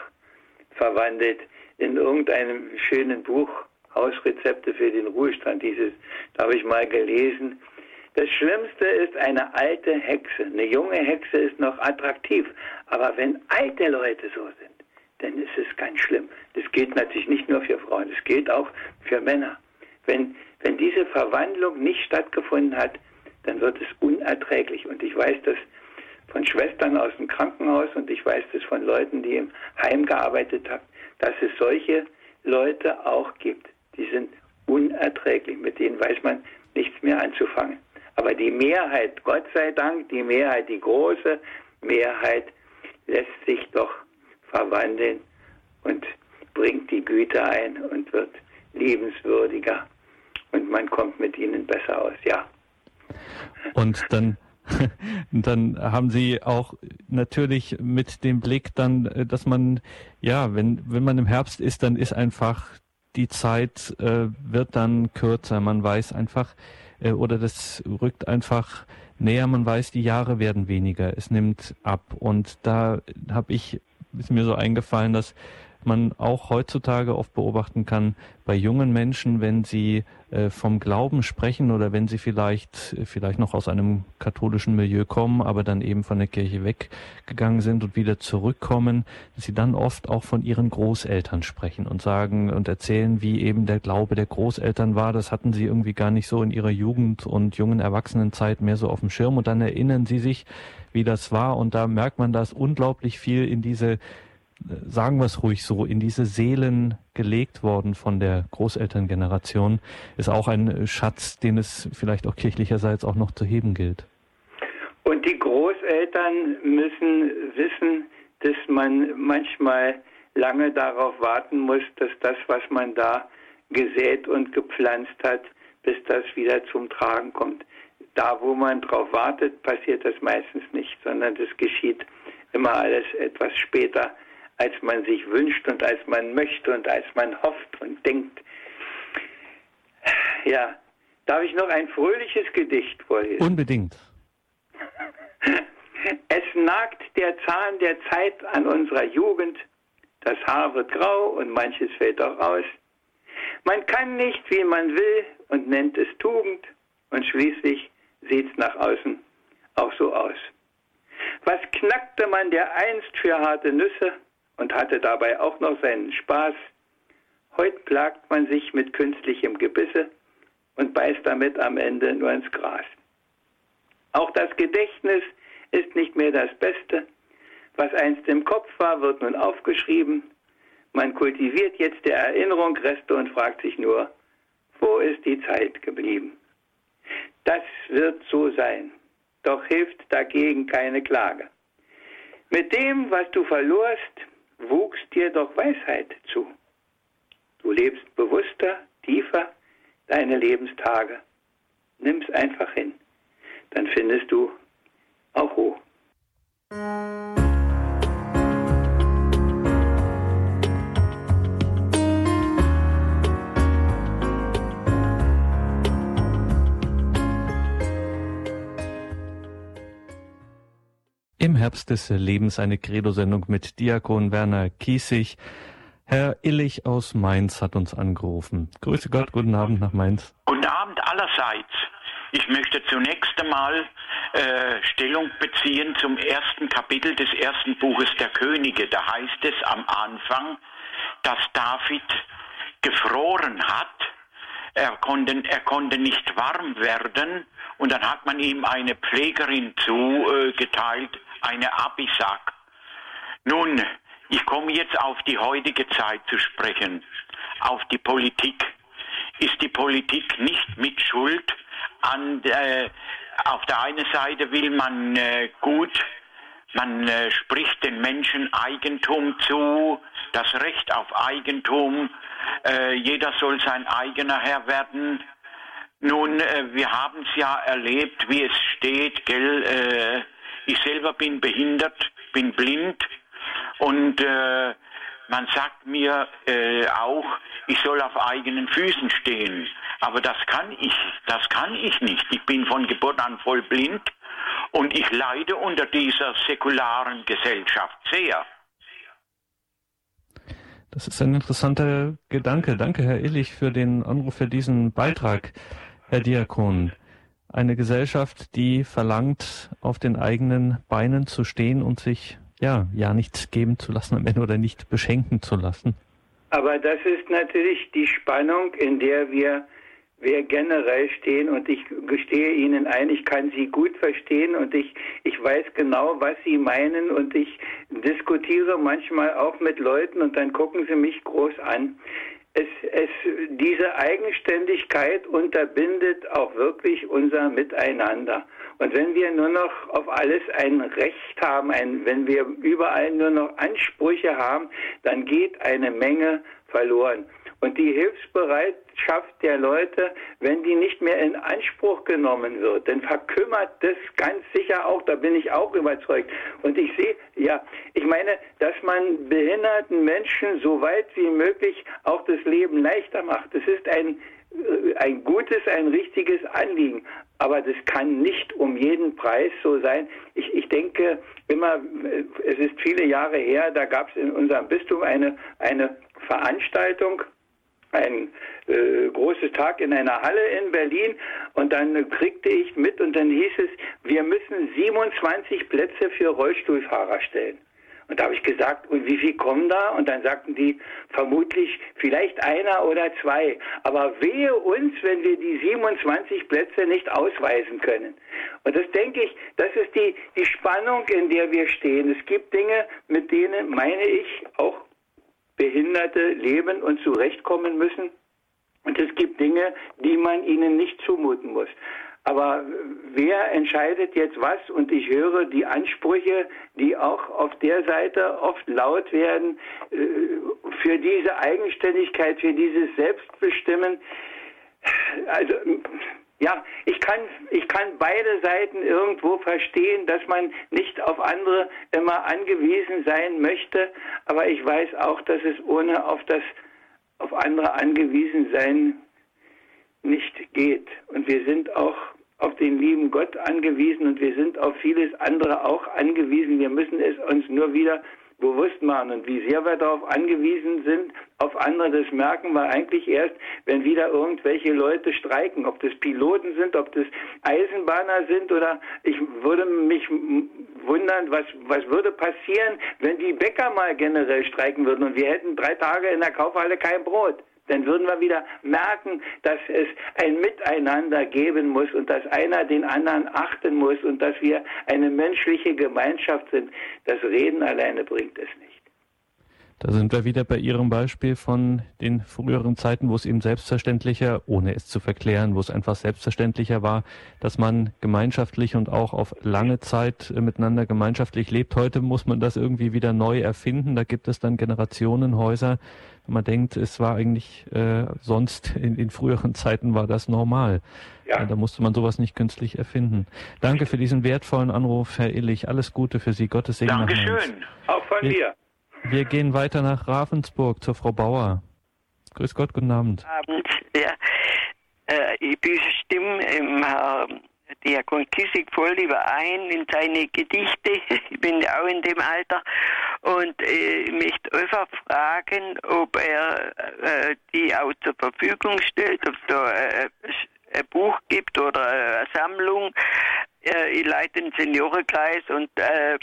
B: verwandelt in irgendeinem schönen Buch, Hausrezepte für den Ruhestand, dieses, da habe ich mal gelesen, das Schlimmste ist eine alte Hexe. Eine junge Hexe ist noch attraktiv. Aber wenn alte Leute so sind, dann ist es ganz schlimm. Das gilt natürlich nicht nur für Frauen, das gilt auch für Männer. Wenn, wenn diese Verwandlung nicht stattgefunden hat, dann wird es unerträglich. Und ich weiß das von Schwestern aus dem Krankenhaus und ich weiß das von Leuten, die im Heim gearbeitet haben, dass es solche Leute auch gibt. Die sind unerträglich. Mit denen weiß man nichts mehr anzufangen. Aber die Mehrheit, Gott sei Dank, die Mehrheit, die große Mehrheit lässt sich doch verwandeln und bringt die Güte ein und wird liebenswürdiger und man kommt mit ihnen besser aus, ja.
A: Und dann dann haben Sie auch natürlich mit dem Blick dann, dass man, ja, wenn, wenn man im Herbst ist, dann ist einfach die Zeit äh, wird dann kürzer. Man weiß einfach, äh, oder das rückt einfach näher. Man weiß, die Jahre werden weniger. Es nimmt ab. Und da habe ich, ist mir so eingefallen, dass man auch heutzutage oft beobachten kann bei jungen Menschen, wenn sie äh, vom Glauben sprechen oder wenn sie vielleicht, vielleicht noch aus einem katholischen Milieu kommen, aber dann eben von der Kirche weggegangen sind und wieder zurückkommen, dass sie dann oft auch von ihren Großeltern sprechen und sagen und erzählen, wie eben der Glaube der Großeltern war. Das hatten sie irgendwie gar nicht so in ihrer Jugend und jungen Erwachsenenzeit mehr so auf dem Schirm und dann erinnern sie sich, wie das war und da merkt man, dass unglaublich viel in diese sagen wir es ruhig so, in diese Seelen gelegt worden von der Großelterngeneration, ist auch ein Schatz, den es vielleicht auch kirchlicherseits auch noch zu heben gilt.
B: Und die Großeltern müssen wissen, dass man manchmal lange darauf warten muss, dass das, was man da gesät und gepflanzt hat, bis das wieder zum Tragen kommt. Da, wo man drauf wartet, passiert das meistens nicht, sondern das geschieht immer alles etwas später als man sich wünscht und als man möchte und als man hofft und denkt. Ja, darf ich noch ein fröhliches Gedicht vorlesen?
A: Unbedingt.
B: Es nagt der Zahn der Zeit an unserer Jugend, das Haar wird grau und manches fällt auch aus. Man kann nicht, wie man will und nennt es Tugend und schließlich sieht's nach außen auch so aus. Was knackte man der einst für harte Nüsse? Und hatte dabei auch noch seinen Spaß. Heute plagt man sich mit künstlichem Gebisse und beißt damit am Ende nur ins Gras. Auch das Gedächtnis ist nicht mehr das Beste. Was einst im Kopf war, wird nun aufgeschrieben. Man kultiviert jetzt der Erinnerung Reste und fragt sich nur, wo ist die Zeit geblieben? Das wird so sein, doch hilft dagegen keine Klage. Mit dem, was du verlorst, wuchs dir doch Weisheit zu. Du lebst bewusster, tiefer deine Lebenstage. Nimm's einfach hin, dann findest du auch Ruhe.
A: Im Herbst des Lebens eine Credo-Sendung mit Diakon Werner Kiesig. Herr Illich aus Mainz hat uns angerufen. Grüße Gott, guten Abend nach Mainz.
C: Guten Abend allerseits. Ich möchte zunächst einmal äh, Stellung beziehen zum ersten Kapitel des ersten Buches der Könige. Da heißt es am Anfang, dass David gefroren hat. Er konnte, er konnte nicht warm werden und dann hat man ihm eine Pflegerin zugeteilt, eine Abisak. Nun, ich komme jetzt auf die heutige Zeit zu sprechen, auf die Politik. Ist die Politik nicht mit Schuld an äh, auf der einen Seite will man äh, gut, man äh, spricht den Menschen Eigentum zu, das Recht auf Eigentum, äh, jeder soll sein eigener Herr werden. Nun, äh, wir haben es ja erlebt, wie es steht, gell, äh, ich selber bin behindert, bin blind und äh, man sagt mir äh, auch, ich soll auf eigenen Füßen stehen. Aber das kann ich, das kann ich nicht. Ich bin von Geburt an voll blind und ich leide unter dieser säkularen Gesellschaft sehr.
A: Das ist ein interessanter Gedanke. Danke, Herr Illich, für den Anruf, für diesen Beitrag, Herr Diakon eine Gesellschaft, die verlangt, auf den eigenen Beinen zu stehen und sich ja, ja nichts geben zu lassen am Ende oder nicht beschenken zu lassen.
B: Aber das ist natürlich die Spannung, in der wir, wir generell stehen. Und ich gestehe Ihnen ein, ich kann Sie gut verstehen. Und ich, ich weiß genau, was Sie meinen. Und ich diskutiere manchmal auch mit Leuten. Und dann gucken sie mich groß an es, es, diese Eigenständigkeit unterbindet auch wirklich unser Miteinander. Und wenn wir nur noch auf alles ein Recht haben, ein, wenn wir überall nur noch Ansprüche haben, dann geht eine Menge verloren. Und die Hilfsbereitschaft der Leute, wenn die nicht mehr in Anspruch genommen wird, dann verkümmert das ganz sicher auch, da bin ich auch überzeugt. Und ich sehe, ja, ich meine, dass man behinderten Menschen so weit wie möglich auch das Leben leichter macht. Das ist ein, äh, ein gutes, ein richtiges Anliegen. Aber das kann nicht um jeden Preis so sein. Ich, ich denke immer, äh, es ist viele Jahre her, da gab es in unserem Bistum eine, eine Veranstaltung, ein äh, großes Tag in einer Halle in Berlin und dann kriegte ich mit und dann hieß es, wir müssen 27 Plätze für Rollstuhlfahrer stellen. Und da habe ich gesagt, und wie viel kommen da? Und dann sagten die, vermutlich vielleicht einer oder zwei. Aber wehe uns, wenn wir die 27 Plätze nicht ausweisen können. Und das denke ich, das ist die, die Spannung, in der wir stehen. Es gibt Dinge, mit denen, meine ich, auch Behinderte leben und zurechtkommen müssen. Und es gibt Dinge, die man ihnen nicht zumuten muss. Aber wer entscheidet jetzt was? Und ich höre die Ansprüche, die auch auf der Seite oft laut werden, äh, für diese Eigenständigkeit, für dieses Selbstbestimmen. Also ja, ich kann, ich kann beide Seiten irgendwo verstehen, dass man nicht auf andere immer angewiesen sein möchte, aber ich weiß auch, dass es ohne auf das, auf andere angewiesen sein nicht geht. Und wir sind auch auf den lieben Gott angewiesen und wir sind auf vieles andere auch angewiesen. Wir müssen es uns nur wieder bewusst machen. Und wie sehr wir darauf angewiesen sind, auf andere, das merken wir eigentlich erst, wenn wieder irgendwelche Leute streiken. Ob das Piloten sind, ob das Eisenbahner sind oder ich würde mich wundern, was, was würde passieren, wenn die Bäcker mal generell streiken würden und wir hätten drei Tage in der Kaufhalle kein Brot dann würden wir wieder merken, dass es ein Miteinander geben muss und dass einer den anderen achten muss und dass wir eine menschliche Gemeinschaft sind. Das Reden alleine bringt es nicht.
A: Da sind wir wieder bei Ihrem Beispiel von den früheren Zeiten, wo es eben selbstverständlicher, ohne es zu verklären, wo es einfach selbstverständlicher war, dass man gemeinschaftlich und auch auf lange Zeit miteinander gemeinschaftlich lebt. Heute muss man das irgendwie wieder neu erfinden. Da gibt es dann Generationenhäuser. Man denkt, es war eigentlich äh, sonst in, in früheren Zeiten war das normal. Ja. Da musste man sowas nicht künstlich erfinden. Danke für diesen wertvollen Anruf, Herr Illich. Alles Gute für Sie. Gottes Segen.
C: Dankeschön.
B: Auch von mir.
A: Wir gehen weiter nach Ravensburg zur Frau Bauer. Grüß Gott, guten Abend.
D: Abend, ja. Äh, ich bestimme im Herrn Diakon Kissig voll überein in seine Gedichte. Ich bin ja auch in dem Alter. Und äh, möchte einfach fragen, ob er äh, die auch zur Verfügung stellt, ob es da äh, ein Buch gibt oder eine Sammlung. Äh, ich leite den Seniorenkreis und äh,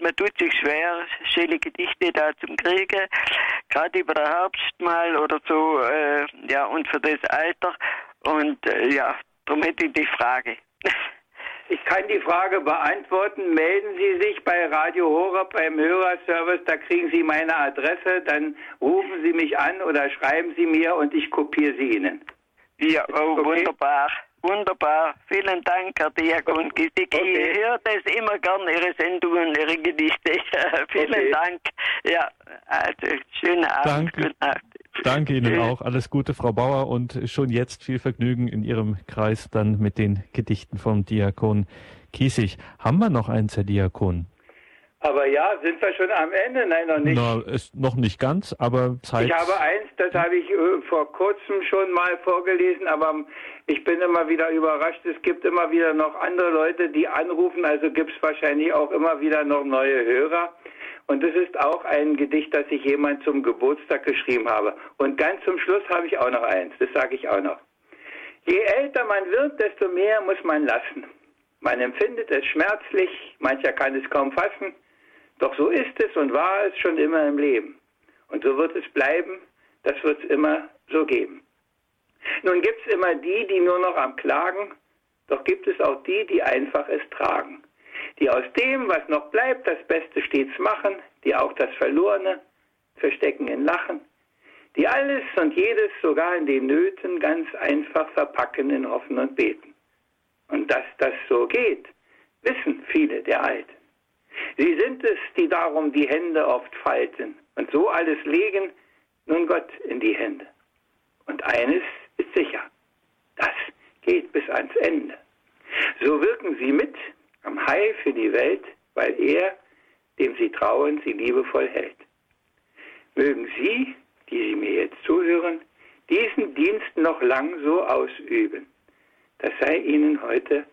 D: man tut sich schwer, schöne Gedichte da zum Kriegen, gerade über den Herbst mal oder so, äh, ja, und für das Alter. Und äh, ja, darum hätte ich die Frage.
B: Ich kann die Frage beantworten. Melden Sie sich bei Radio Horeb beim Hörerservice, da kriegen Sie meine Adresse, dann rufen Sie mich an oder schreiben Sie mir und ich kopiere sie Ihnen.
D: Ja, oh, okay. wunderbar. Wunderbar, vielen Dank, Herr Diakon Gisik. Okay. Ich höre das immer gern, Ihre Sendungen, Ihre Gedichte. vielen okay. Dank. Ja, also schönen Abend.
A: Danke. Danke Ihnen auch. Alles Gute, Frau Bauer, und schon jetzt viel Vergnügen in Ihrem Kreis dann mit den Gedichten vom Diakon Kiesig. Haben wir noch eins, Herr Diakon?
B: Aber ja, sind wir schon am Ende? Nein, noch nicht.
A: Na, ist noch nicht ganz, aber Zeit.
B: Ich habe eins, das habe ich äh, vor kurzem schon mal vorgelesen, aber ich bin immer wieder überrascht. Es gibt immer wieder noch andere Leute, die anrufen, also gibt es wahrscheinlich auch immer wieder noch neue Hörer. Und es ist auch ein Gedicht, das ich jemand zum Geburtstag geschrieben habe. Und ganz zum Schluss habe ich auch noch eins, das sage ich auch noch. Je älter man wird, desto mehr muss man lassen. Man empfindet es schmerzlich, mancher kann es kaum fassen. Doch so ist es und war es schon immer im Leben. Und so wird es bleiben, das wird es immer so geben. Nun gibt es immer die, die nur noch am Klagen, doch gibt es auch die, die einfach es tragen. Die aus dem, was noch bleibt, das Beste stets machen, die auch das Verlorene verstecken in Lachen, die alles und jedes, sogar in den Nöten, ganz einfach verpacken in Hoffen und Beten. Und dass das so geht, wissen viele der Alten. Sie sind es, die darum die Hände oft falten und so alles legen, nun Gott in die Hände. Und eines ist sicher, das geht bis ans Ende. So wirken sie mit am Heil für die Welt, weil er, dem sie trauen, sie liebevoll hält. Mögen Sie, die Sie mir jetzt zuhören, diesen Dienst noch lang so ausüben. Das sei Ihnen heute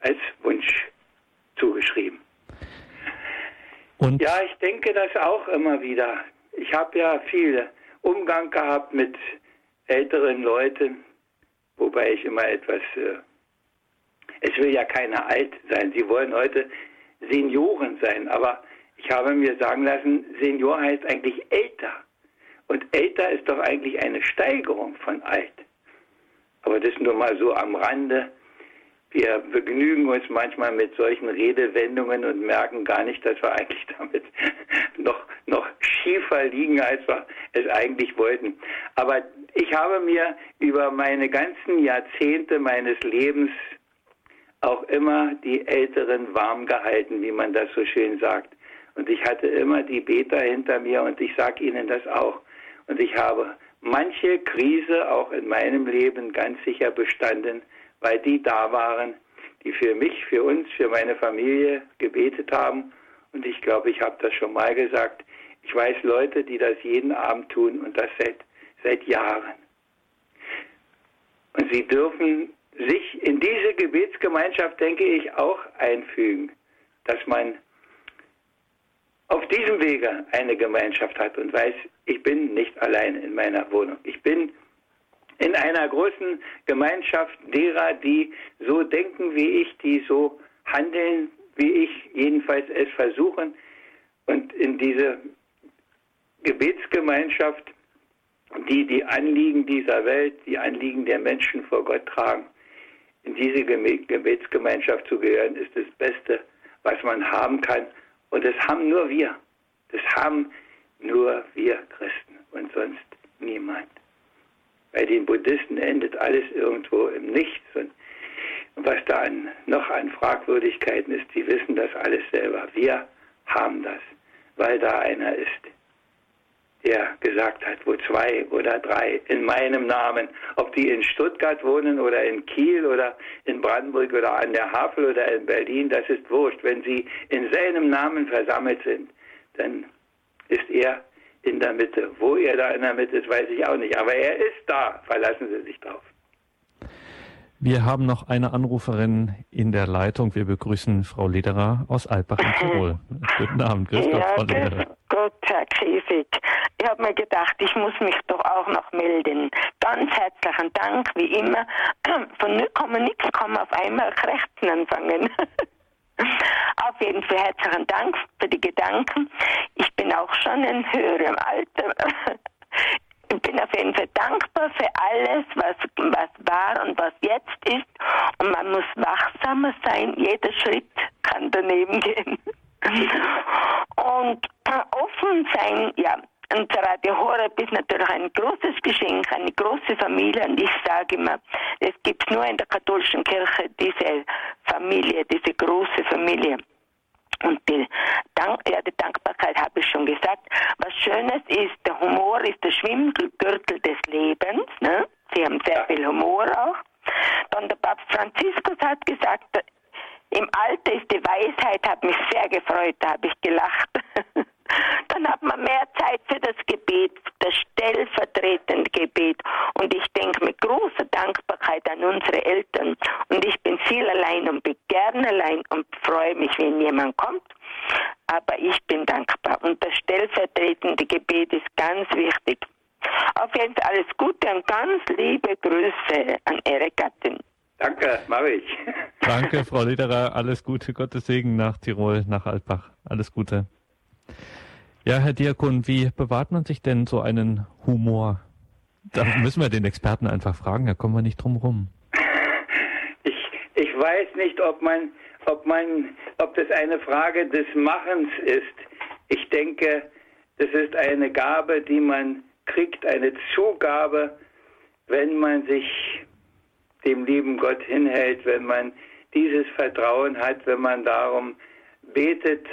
B: als Wunsch zugeschrieben. Und ja, ich denke das auch immer wieder. Ich habe ja viel Umgang gehabt mit älteren Leuten, wobei ich immer etwas, äh, es will ja keiner alt sein, sie wollen heute Senioren sein, aber ich habe mir sagen lassen, Senior heißt eigentlich älter. Und älter ist doch eigentlich eine Steigerung von alt. Aber das nur mal so am Rande. Wir begnügen uns manchmal mit solchen Redewendungen und merken gar nicht, dass wir eigentlich damit noch, noch schiefer liegen, als wir es eigentlich wollten. Aber ich habe mir über meine ganzen Jahrzehnte meines Lebens auch immer die Älteren warm gehalten, wie man das so schön sagt. Und ich hatte immer die Beter hinter mir und ich sage Ihnen das auch. Und ich habe manche Krise auch in meinem Leben ganz sicher bestanden, weil die da waren, die für mich, für uns, für meine Familie gebetet haben. Und ich glaube, ich habe das schon mal gesagt. Ich weiß Leute, die das jeden Abend tun und das seit, seit Jahren. Und sie dürfen sich in diese Gebetsgemeinschaft, denke ich, auch einfügen, dass man auf diesem Wege eine Gemeinschaft hat und weiß, ich bin nicht allein in meiner Wohnung. Ich bin in einer großen Gemeinschaft derer, die so denken wie ich, die so handeln wie ich, jedenfalls es versuchen. Und in diese Gebetsgemeinschaft, die die Anliegen dieser Welt, die Anliegen der Menschen vor Gott tragen, in diese Gebetsgemeinschaft zu gehören, ist das Beste, was man haben kann. Und das haben nur wir. Das haben nur wir Christen und sonst niemand. Bei den Buddhisten endet alles irgendwo im Nichts. Und was da an, noch an Fragwürdigkeiten ist, die wissen das alles selber. Wir haben das, weil da einer ist, der gesagt hat, wo zwei oder drei in meinem Namen, ob die in Stuttgart wohnen oder in Kiel oder in Brandenburg oder an der Havel oder in Berlin, das ist wurscht. Wenn sie in seinem Namen versammelt sind, dann ist er in der Mitte. Wo er da in der Mitte ist, weiß ich auch nicht. Aber er ist da. Verlassen Sie sich drauf.
A: Wir haben noch eine Anruferin in der Leitung. Wir begrüßen Frau Lederer aus Alpbach in Tirol. Guten Abend, grüß Gott,
E: Frau Lederer. Gott, Herr Kiesig. Ich habe mir gedacht, ich muss mich doch auch noch melden. Ganz herzlichen Dank, wie immer. Von null Komma nix kann man auf einmal Kräften anfangen. Auf jeden Fall herzlichen Dank für die Gedanken. Ich bin auch schon in höherem Alter. Ich bin auf jeden Fall dankbar für alles, was, was war und was jetzt ist. Und man muss wachsamer sein. Jeder Schritt kann daneben gehen. Und offen sein, ja. Und Radio Horeb ist natürlich ein großes Geschenk, eine große Familie. Und ich sage immer, es gibt nur in der katholischen Kirche diese Familie, diese große Familie. Und die, Dank, ja, die Dankbarkeit habe ich schon gesagt. Was Schönes ist, der Humor ist der Schwimmgürtel des Lebens. Ne? Sie haben sehr viel Humor auch. Dann der Papst Franziskus hat gesagt, im Alter ist die Weisheit, hat mich sehr gefreut, da habe ich gelacht. Dann hat man mehr Zeit für das Gebet, das stellvertretende Gebet. Und ich denke mit großer Dankbarkeit an unsere Eltern. Und ich bin viel allein und bin gern allein und freue mich, wenn jemand kommt. Aber ich bin dankbar. Und das stellvertretende Gebet ist ganz wichtig. Auf jeden Fall alles Gute und ganz liebe Grüße an Ihre Gattin.
B: Danke, mache ich.
A: Danke, Frau Lederer. Alles Gute, Gottes Segen nach Tirol, nach Altbach. Alles Gute. Ja, Herr Diakon, wie bewahrt man sich denn so einen Humor? Da müssen wir den Experten einfach fragen, da kommen wir nicht drum rum.
B: Ich, ich weiß nicht, ob man, ob man, ob das eine Frage des Machens ist. Ich denke, das ist eine Gabe, die man kriegt, eine Zugabe, wenn man sich dem lieben Gott hinhält, wenn man dieses Vertrauen hat, wenn man darum betet,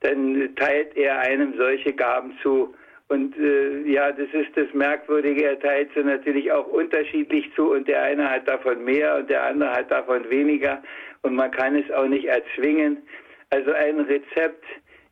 B: dann teilt er einem solche Gaben zu. Und äh, ja, das ist das Merkwürdige, er teilt sie natürlich auch unterschiedlich zu und der eine hat davon mehr und der andere hat davon weniger und man kann es auch nicht erzwingen. Also ein Rezept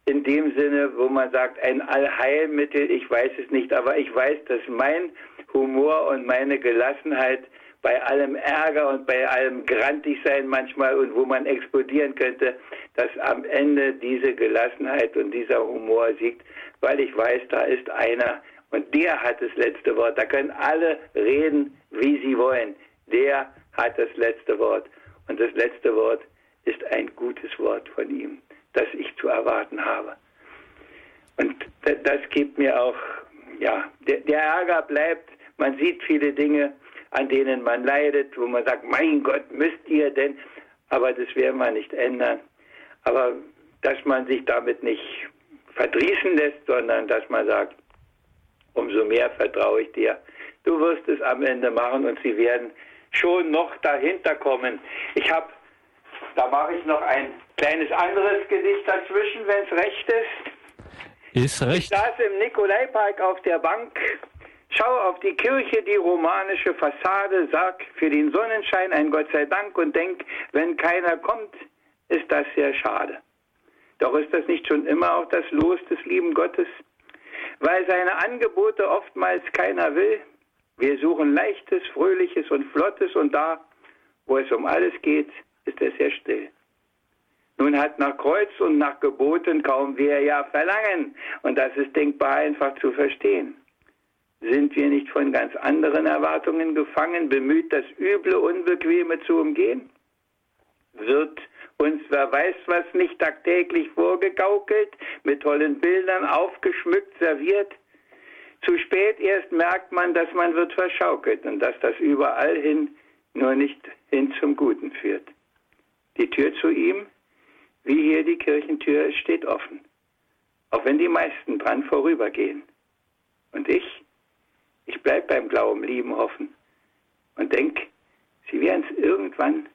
B: in dem Sinne, wo man sagt, ein Allheilmittel, ich weiß es nicht, aber ich weiß, dass mein Humor und meine Gelassenheit bei allem Ärger und bei allem grantig sein manchmal und wo man explodieren könnte, dass am Ende diese Gelassenheit und dieser Humor siegt, weil ich weiß, da ist einer und der hat das letzte Wort. Da können alle reden, wie sie wollen. Der hat das letzte Wort und das letzte Wort ist ein gutes Wort von ihm, das ich zu erwarten habe. Und das gibt mir auch, ja, der, der Ärger bleibt, man sieht viele Dinge, an denen man leidet, wo man sagt, mein Gott, müsst ihr denn, aber das werden wir nicht ändern. Aber dass man sich damit nicht verdrießen lässt, sondern dass man sagt, umso mehr vertraue ich dir. Du wirst es am Ende machen und sie werden schon noch dahinter kommen. Ich habe, da mache ich noch ein kleines anderes Gedicht dazwischen, wenn es recht ist.
A: Ist recht.
B: Ich saß im Nikolaipark auf der Bank Schau auf die Kirche, die romanische Fassade, sag für den Sonnenschein ein Gott sei Dank und denk, wenn keiner kommt, ist das sehr schade. Doch ist das nicht schon immer auch das Los des lieben Gottes? Weil seine Angebote oftmals keiner will. Wir suchen Leichtes, Fröhliches und Flottes und da, wo es um alles geht, ist er sehr still. Nun hat nach Kreuz und nach Geboten kaum wer ja verlangen und das ist denkbar einfach zu verstehen. Sind wir nicht von ganz anderen Erwartungen gefangen, bemüht, das Üble, Unbequeme zu umgehen? Wird uns, wer weiß was, nicht tagtäglich vorgegaukelt, mit tollen Bildern aufgeschmückt, serviert? Zu spät erst merkt man, dass man wird verschaukelt und dass das überall hin nur nicht hin zum Guten führt. Die Tür zu ihm, wie hier die Kirchentür, steht offen, auch wenn die meisten dran vorübergehen. Und ich, ich bleibe beim Glauben, Lieben, Hoffen und denke, sie werden es irgendwann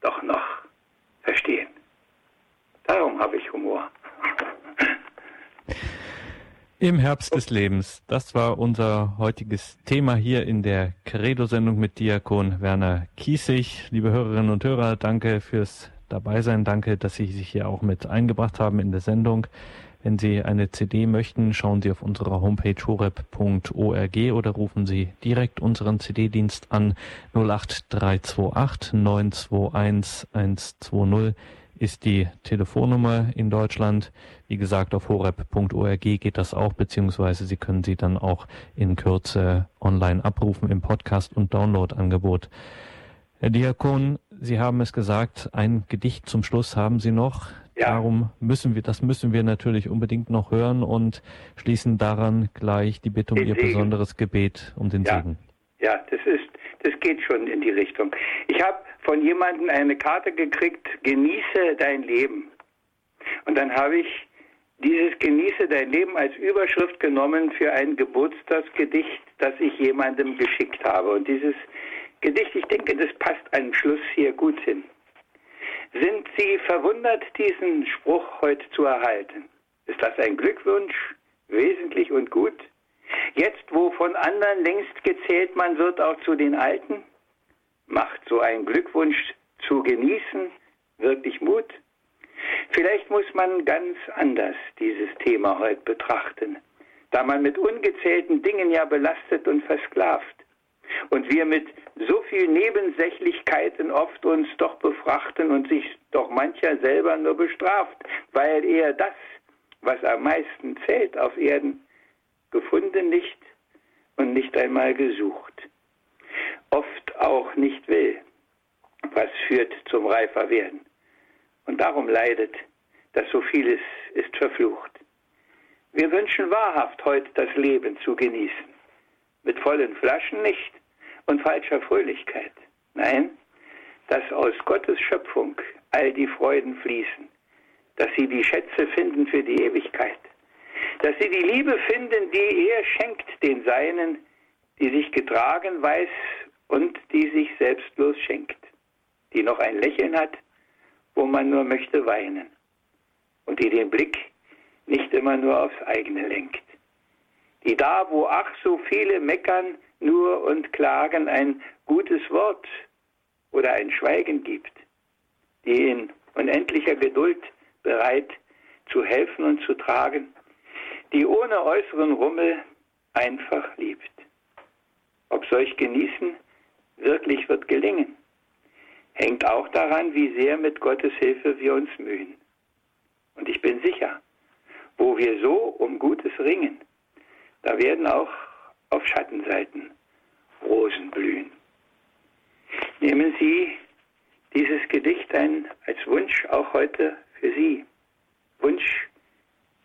B: doch noch verstehen. Darum habe ich Humor.
A: Im Herbst des Lebens. Das war unser heutiges Thema hier in der Credo-Sendung mit Diakon Werner Kiesig. Liebe Hörerinnen und Hörer, danke fürs Dabeisein. Danke, dass Sie sich hier auch mit eingebracht haben in der Sendung. Wenn Sie eine CD möchten, schauen Sie auf unserer Homepage horeb.org oder rufen Sie direkt unseren CD-Dienst an 08328 921 120 ist die Telefonnummer in Deutschland. Wie gesagt, auf horeb.org geht das auch, beziehungsweise Sie können sie dann auch in Kürze online abrufen im Podcast- und Download-Angebot. Herr Diakon, Sie haben es gesagt, ein Gedicht zum Schluss haben Sie noch. Ja. Darum müssen wir, das müssen wir natürlich unbedingt noch hören und schließen daran gleich die Bitte um den Ihr Segen. besonderes Gebet um den
B: ja.
A: Segen.
B: Ja, das ist, das geht schon in die Richtung. Ich habe von jemandem eine Karte gekriegt, genieße dein Leben. Und dann habe ich dieses Genieße dein Leben als Überschrift genommen für ein Geburtstagsgedicht, das ich jemandem geschickt habe. Und dieses Gedicht, ich denke, das passt am Schluss hier gut hin. Sind Sie verwundert, diesen Spruch heute zu erhalten? Ist das ein Glückwunsch, wesentlich und gut? Jetzt, wo von anderen längst gezählt man wird, auch zu den Alten? Macht so ein Glückwunsch zu genießen wirklich Mut? Vielleicht muss man ganz anders dieses Thema heute betrachten, da man mit ungezählten Dingen ja belastet und versklavt und wir mit so viel Nebensächlichkeiten oft uns doch befrachten und sich doch mancher selber nur bestraft, weil er das, was am meisten zählt auf Erden, gefunden nicht und nicht einmal gesucht oft auch nicht will, was führt zum reifer werden. Und darum leidet, dass so vieles ist verflucht. Wir wünschen wahrhaft heute das Leben zu genießen. Mit vollen Flaschen nicht und falscher Fröhlichkeit. Nein, dass aus Gottes Schöpfung all die Freuden fließen, dass sie die Schätze finden für die Ewigkeit, dass sie die Liebe finden, die er schenkt den Seinen, die sich getragen weiß und die sich selbstlos schenkt, die noch ein Lächeln hat, wo man nur möchte weinen und die den Blick nicht immer nur aufs eigene lenkt, die da, wo ach so viele meckern, nur und klagen ein gutes Wort oder ein Schweigen gibt, die in unendlicher Geduld bereit zu helfen und zu tragen, die ohne äußeren Rummel einfach liebt. Ob solch Genießen wirklich wird gelingen, hängt auch daran, wie sehr mit Gottes Hilfe wir uns mühen. Und ich bin sicher, wo wir so um Gutes ringen, da werden auch auf Schattenseiten Rosen blühen. Nehmen Sie dieses Gedicht ein als Wunsch auch heute für Sie. Wunsch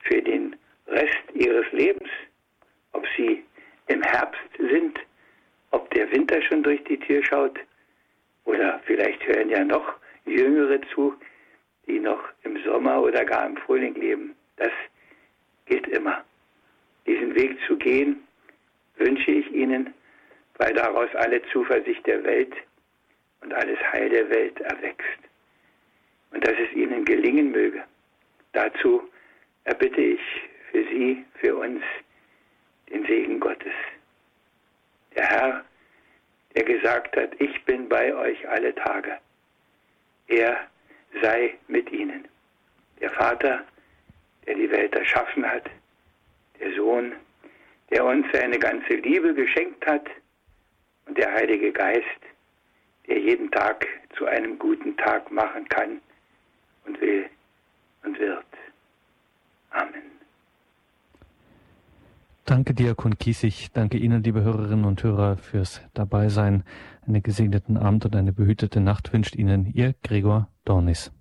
B: für den Rest Ihres Lebens, ob Sie im Herbst sind ob der Winter schon durch die Tür schaut oder vielleicht hören ja noch Jüngere zu, die noch im Sommer oder gar im Frühling leben. Das gilt immer. Diesen Weg zu gehen, wünsche ich Ihnen, weil daraus alle Zuversicht der Welt und alles Heil der Welt erwächst. Und dass es Ihnen gelingen möge. Dazu erbitte ich für Sie, für uns den Segen Gottes der Herr, der gesagt hat, ich bin bei euch alle Tage. Er sei mit ihnen. Der Vater, der die Welt erschaffen hat, der Sohn, der uns seine ganze Liebe geschenkt hat und der Heilige Geist, der jeden Tag zu einem guten Tag machen kann und will und wird. Amen.
A: Danke dir, Kun Kiesig. Danke Ihnen, liebe Hörerinnen und Hörer, fürs Dabeisein. Einen gesegneten Abend und eine behütete Nacht wünscht Ihnen Ihr Gregor Dornis.